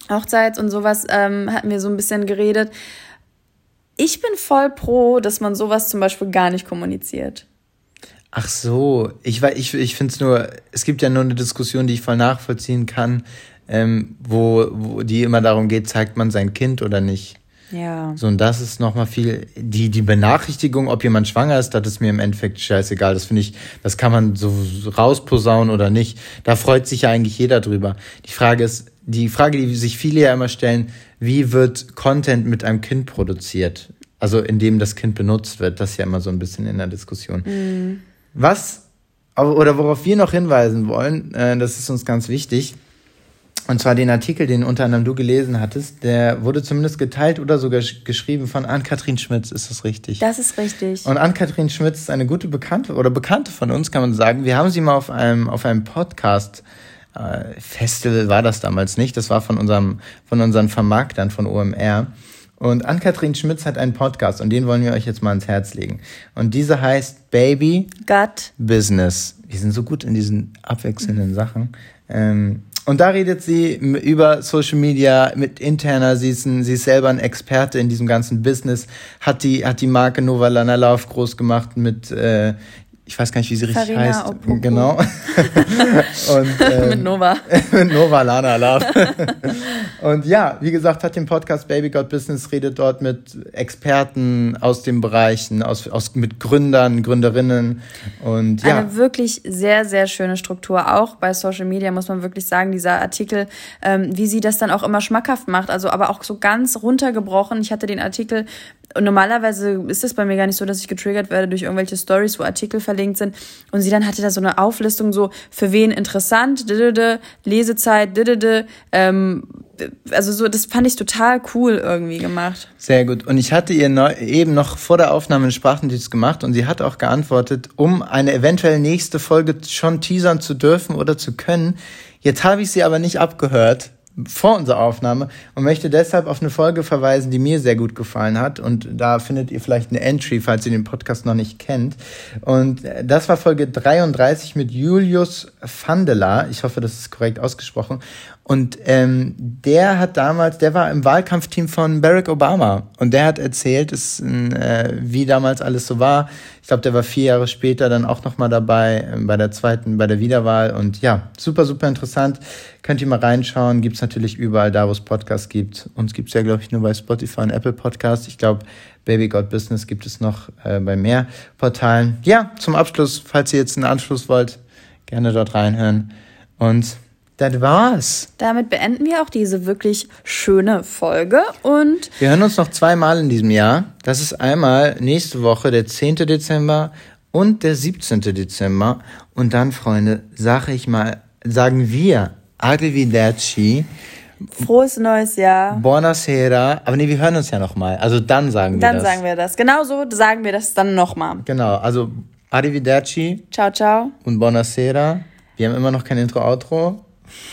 Hochzeit und sowas, ähm, hatten wir so ein bisschen geredet. Ich bin voll pro, dass man sowas zum Beispiel gar nicht kommuniziert. Ach so, ich, ich, ich finde es nur, es gibt ja nur eine Diskussion, die ich voll nachvollziehen kann, ähm, wo, wo die immer darum geht, zeigt man sein Kind oder nicht. Ja. So, und das ist nochmal viel, die, die Benachrichtigung, ob jemand schwanger ist, das ist mir im Endeffekt scheißegal. Das finde ich, das kann man so rausposaunen oder nicht. Da freut sich ja eigentlich jeder drüber. Die Frage ist, die Frage, die sich viele ja immer stellen, wie wird Content mit einem Kind produziert? Also, indem das Kind benutzt wird, das ist ja immer so ein bisschen in der Diskussion. Mhm. Was, oder worauf wir noch hinweisen wollen, äh, das ist uns ganz wichtig, und zwar den Artikel, den unter anderem du gelesen hattest, der wurde zumindest geteilt oder sogar geschrieben von Ann-Kathrin Schmitz, ist das richtig? Das ist richtig. Und Ann-Kathrin Schmitz ist eine gute Bekannte oder Bekannte von uns, kann man sagen. Wir haben sie mal auf einem, auf einem Podcast äh, Festival war das damals nicht, das war von unserem, von unseren Vermarktern von OMR. Und Ann-Kathrin Schmitz hat einen Podcast und den wollen wir euch jetzt mal ans Herz legen. Und dieser heißt Baby Gut Business. Wir sind so gut in diesen abwechselnden Sachen. Ähm, und da redet sie über Social Media mit interner, sie ist, ein, sie ist selber ein Experte in diesem ganzen Business, hat die, hat die Marke Nova Lana Lauf groß gemacht mit, äh, ich weiß gar nicht, wie sie richtig Farina heißt. Opoku. Genau. (laughs) und, ähm, mit Nova. (laughs) mit Nova Lana Love. und ja, wie gesagt, hat den Podcast Baby God Business, redet dort mit Experten aus den Bereichen, aus, aus, mit Gründern, Gründerinnen und ja. Eine wirklich sehr, sehr schöne Struktur. Auch bei Social Media muss man wirklich sagen, dieser Artikel, ähm, wie sie das dann auch immer schmackhaft macht, also aber auch so ganz runtergebrochen. Ich hatte den Artikel und normalerweise ist es bei mir gar nicht so, dass ich getriggert werde durch irgendwelche Stories, wo Artikel verlinkt sind. Und sie dann hatte da so eine Auflistung so, für wen interessant, Lesezeit, ähm, also so, das fand ich total cool irgendwie gemacht. Sehr gut. Und ich hatte ihr neu, eben noch vor der Aufnahme einen Sprachendienst gemacht und sie hat auch geantwortet, um eine eventuell nächste Folge schon teasern zu dürfen oder zu können. Jetzt habe ich sie aber nicht abgehört vor unserer Aufnahme und möchte deshalb auf eine Folge verweisen, die mir sehr gut gefallen hat. Und da findet ihr vielleicht eine Entry, falls ihr den Podcast noch nicht kennt. Und das war Folge 33 mit Julius Vandela. Ich hoffe, das ist korrekt ausgesprochen. Und ähm, der hat damals, der war im Wahlkampfteam von Barack Obama und der hat erzählt, ist, äh, wie damals alles so war. Ich glaube, der war vier Jahre später dann auch nochmal dabei äh, bei der zweiten, bei der Wiederwahl. Und ja, super, super interessant. Könnt ihr mal reinschauen. Gibt's natürlich überall da, wo es Podcasts gibt. Uns gibt's ja, glaube ich, nur bei Spotify und Apple Podcasts. Ich glaube, Baby God Business gibt es noch äh, bei mehr Portalen. Ja, zum Abschluss, falls ihr jetzt einen Anschluss wollt, gerne dort reinhören. Und das war's. Damit beenden wir auch diese wirklich schöne Folge und. Wir hören uns noch zweimal in diesem Jahr. Das ist einmal nächste Woche, der 10. Dezember und der 17. Dezember. Und dann, Freunde, sage ich mal, sagen wir Arrivederci. Frohes neues Jahr. Buonasera. Aber nee, wir hören uns ja nochmal. Also dann sagen wir dann das. Dann sagen wir das. Genauso sagen wir das dann nochmal. Genau. Also Arrivederci. Ciao, ciao. Und Buonasera. Wir haben immer noch kein Intro-Outro.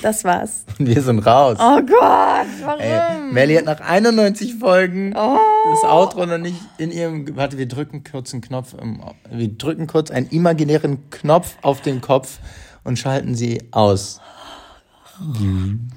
Das war's. Und (laughs) wir sind raus. Oh Gott, warum? Ey, Melly hat nach 91 Folgen oh. das Outro noch nicht in ihrem. Warte, wir drücken kurz einen Knopf. Wir drücken kurz einen imaginären Knopf auf den Kopf und schalten sie aus. Mhm.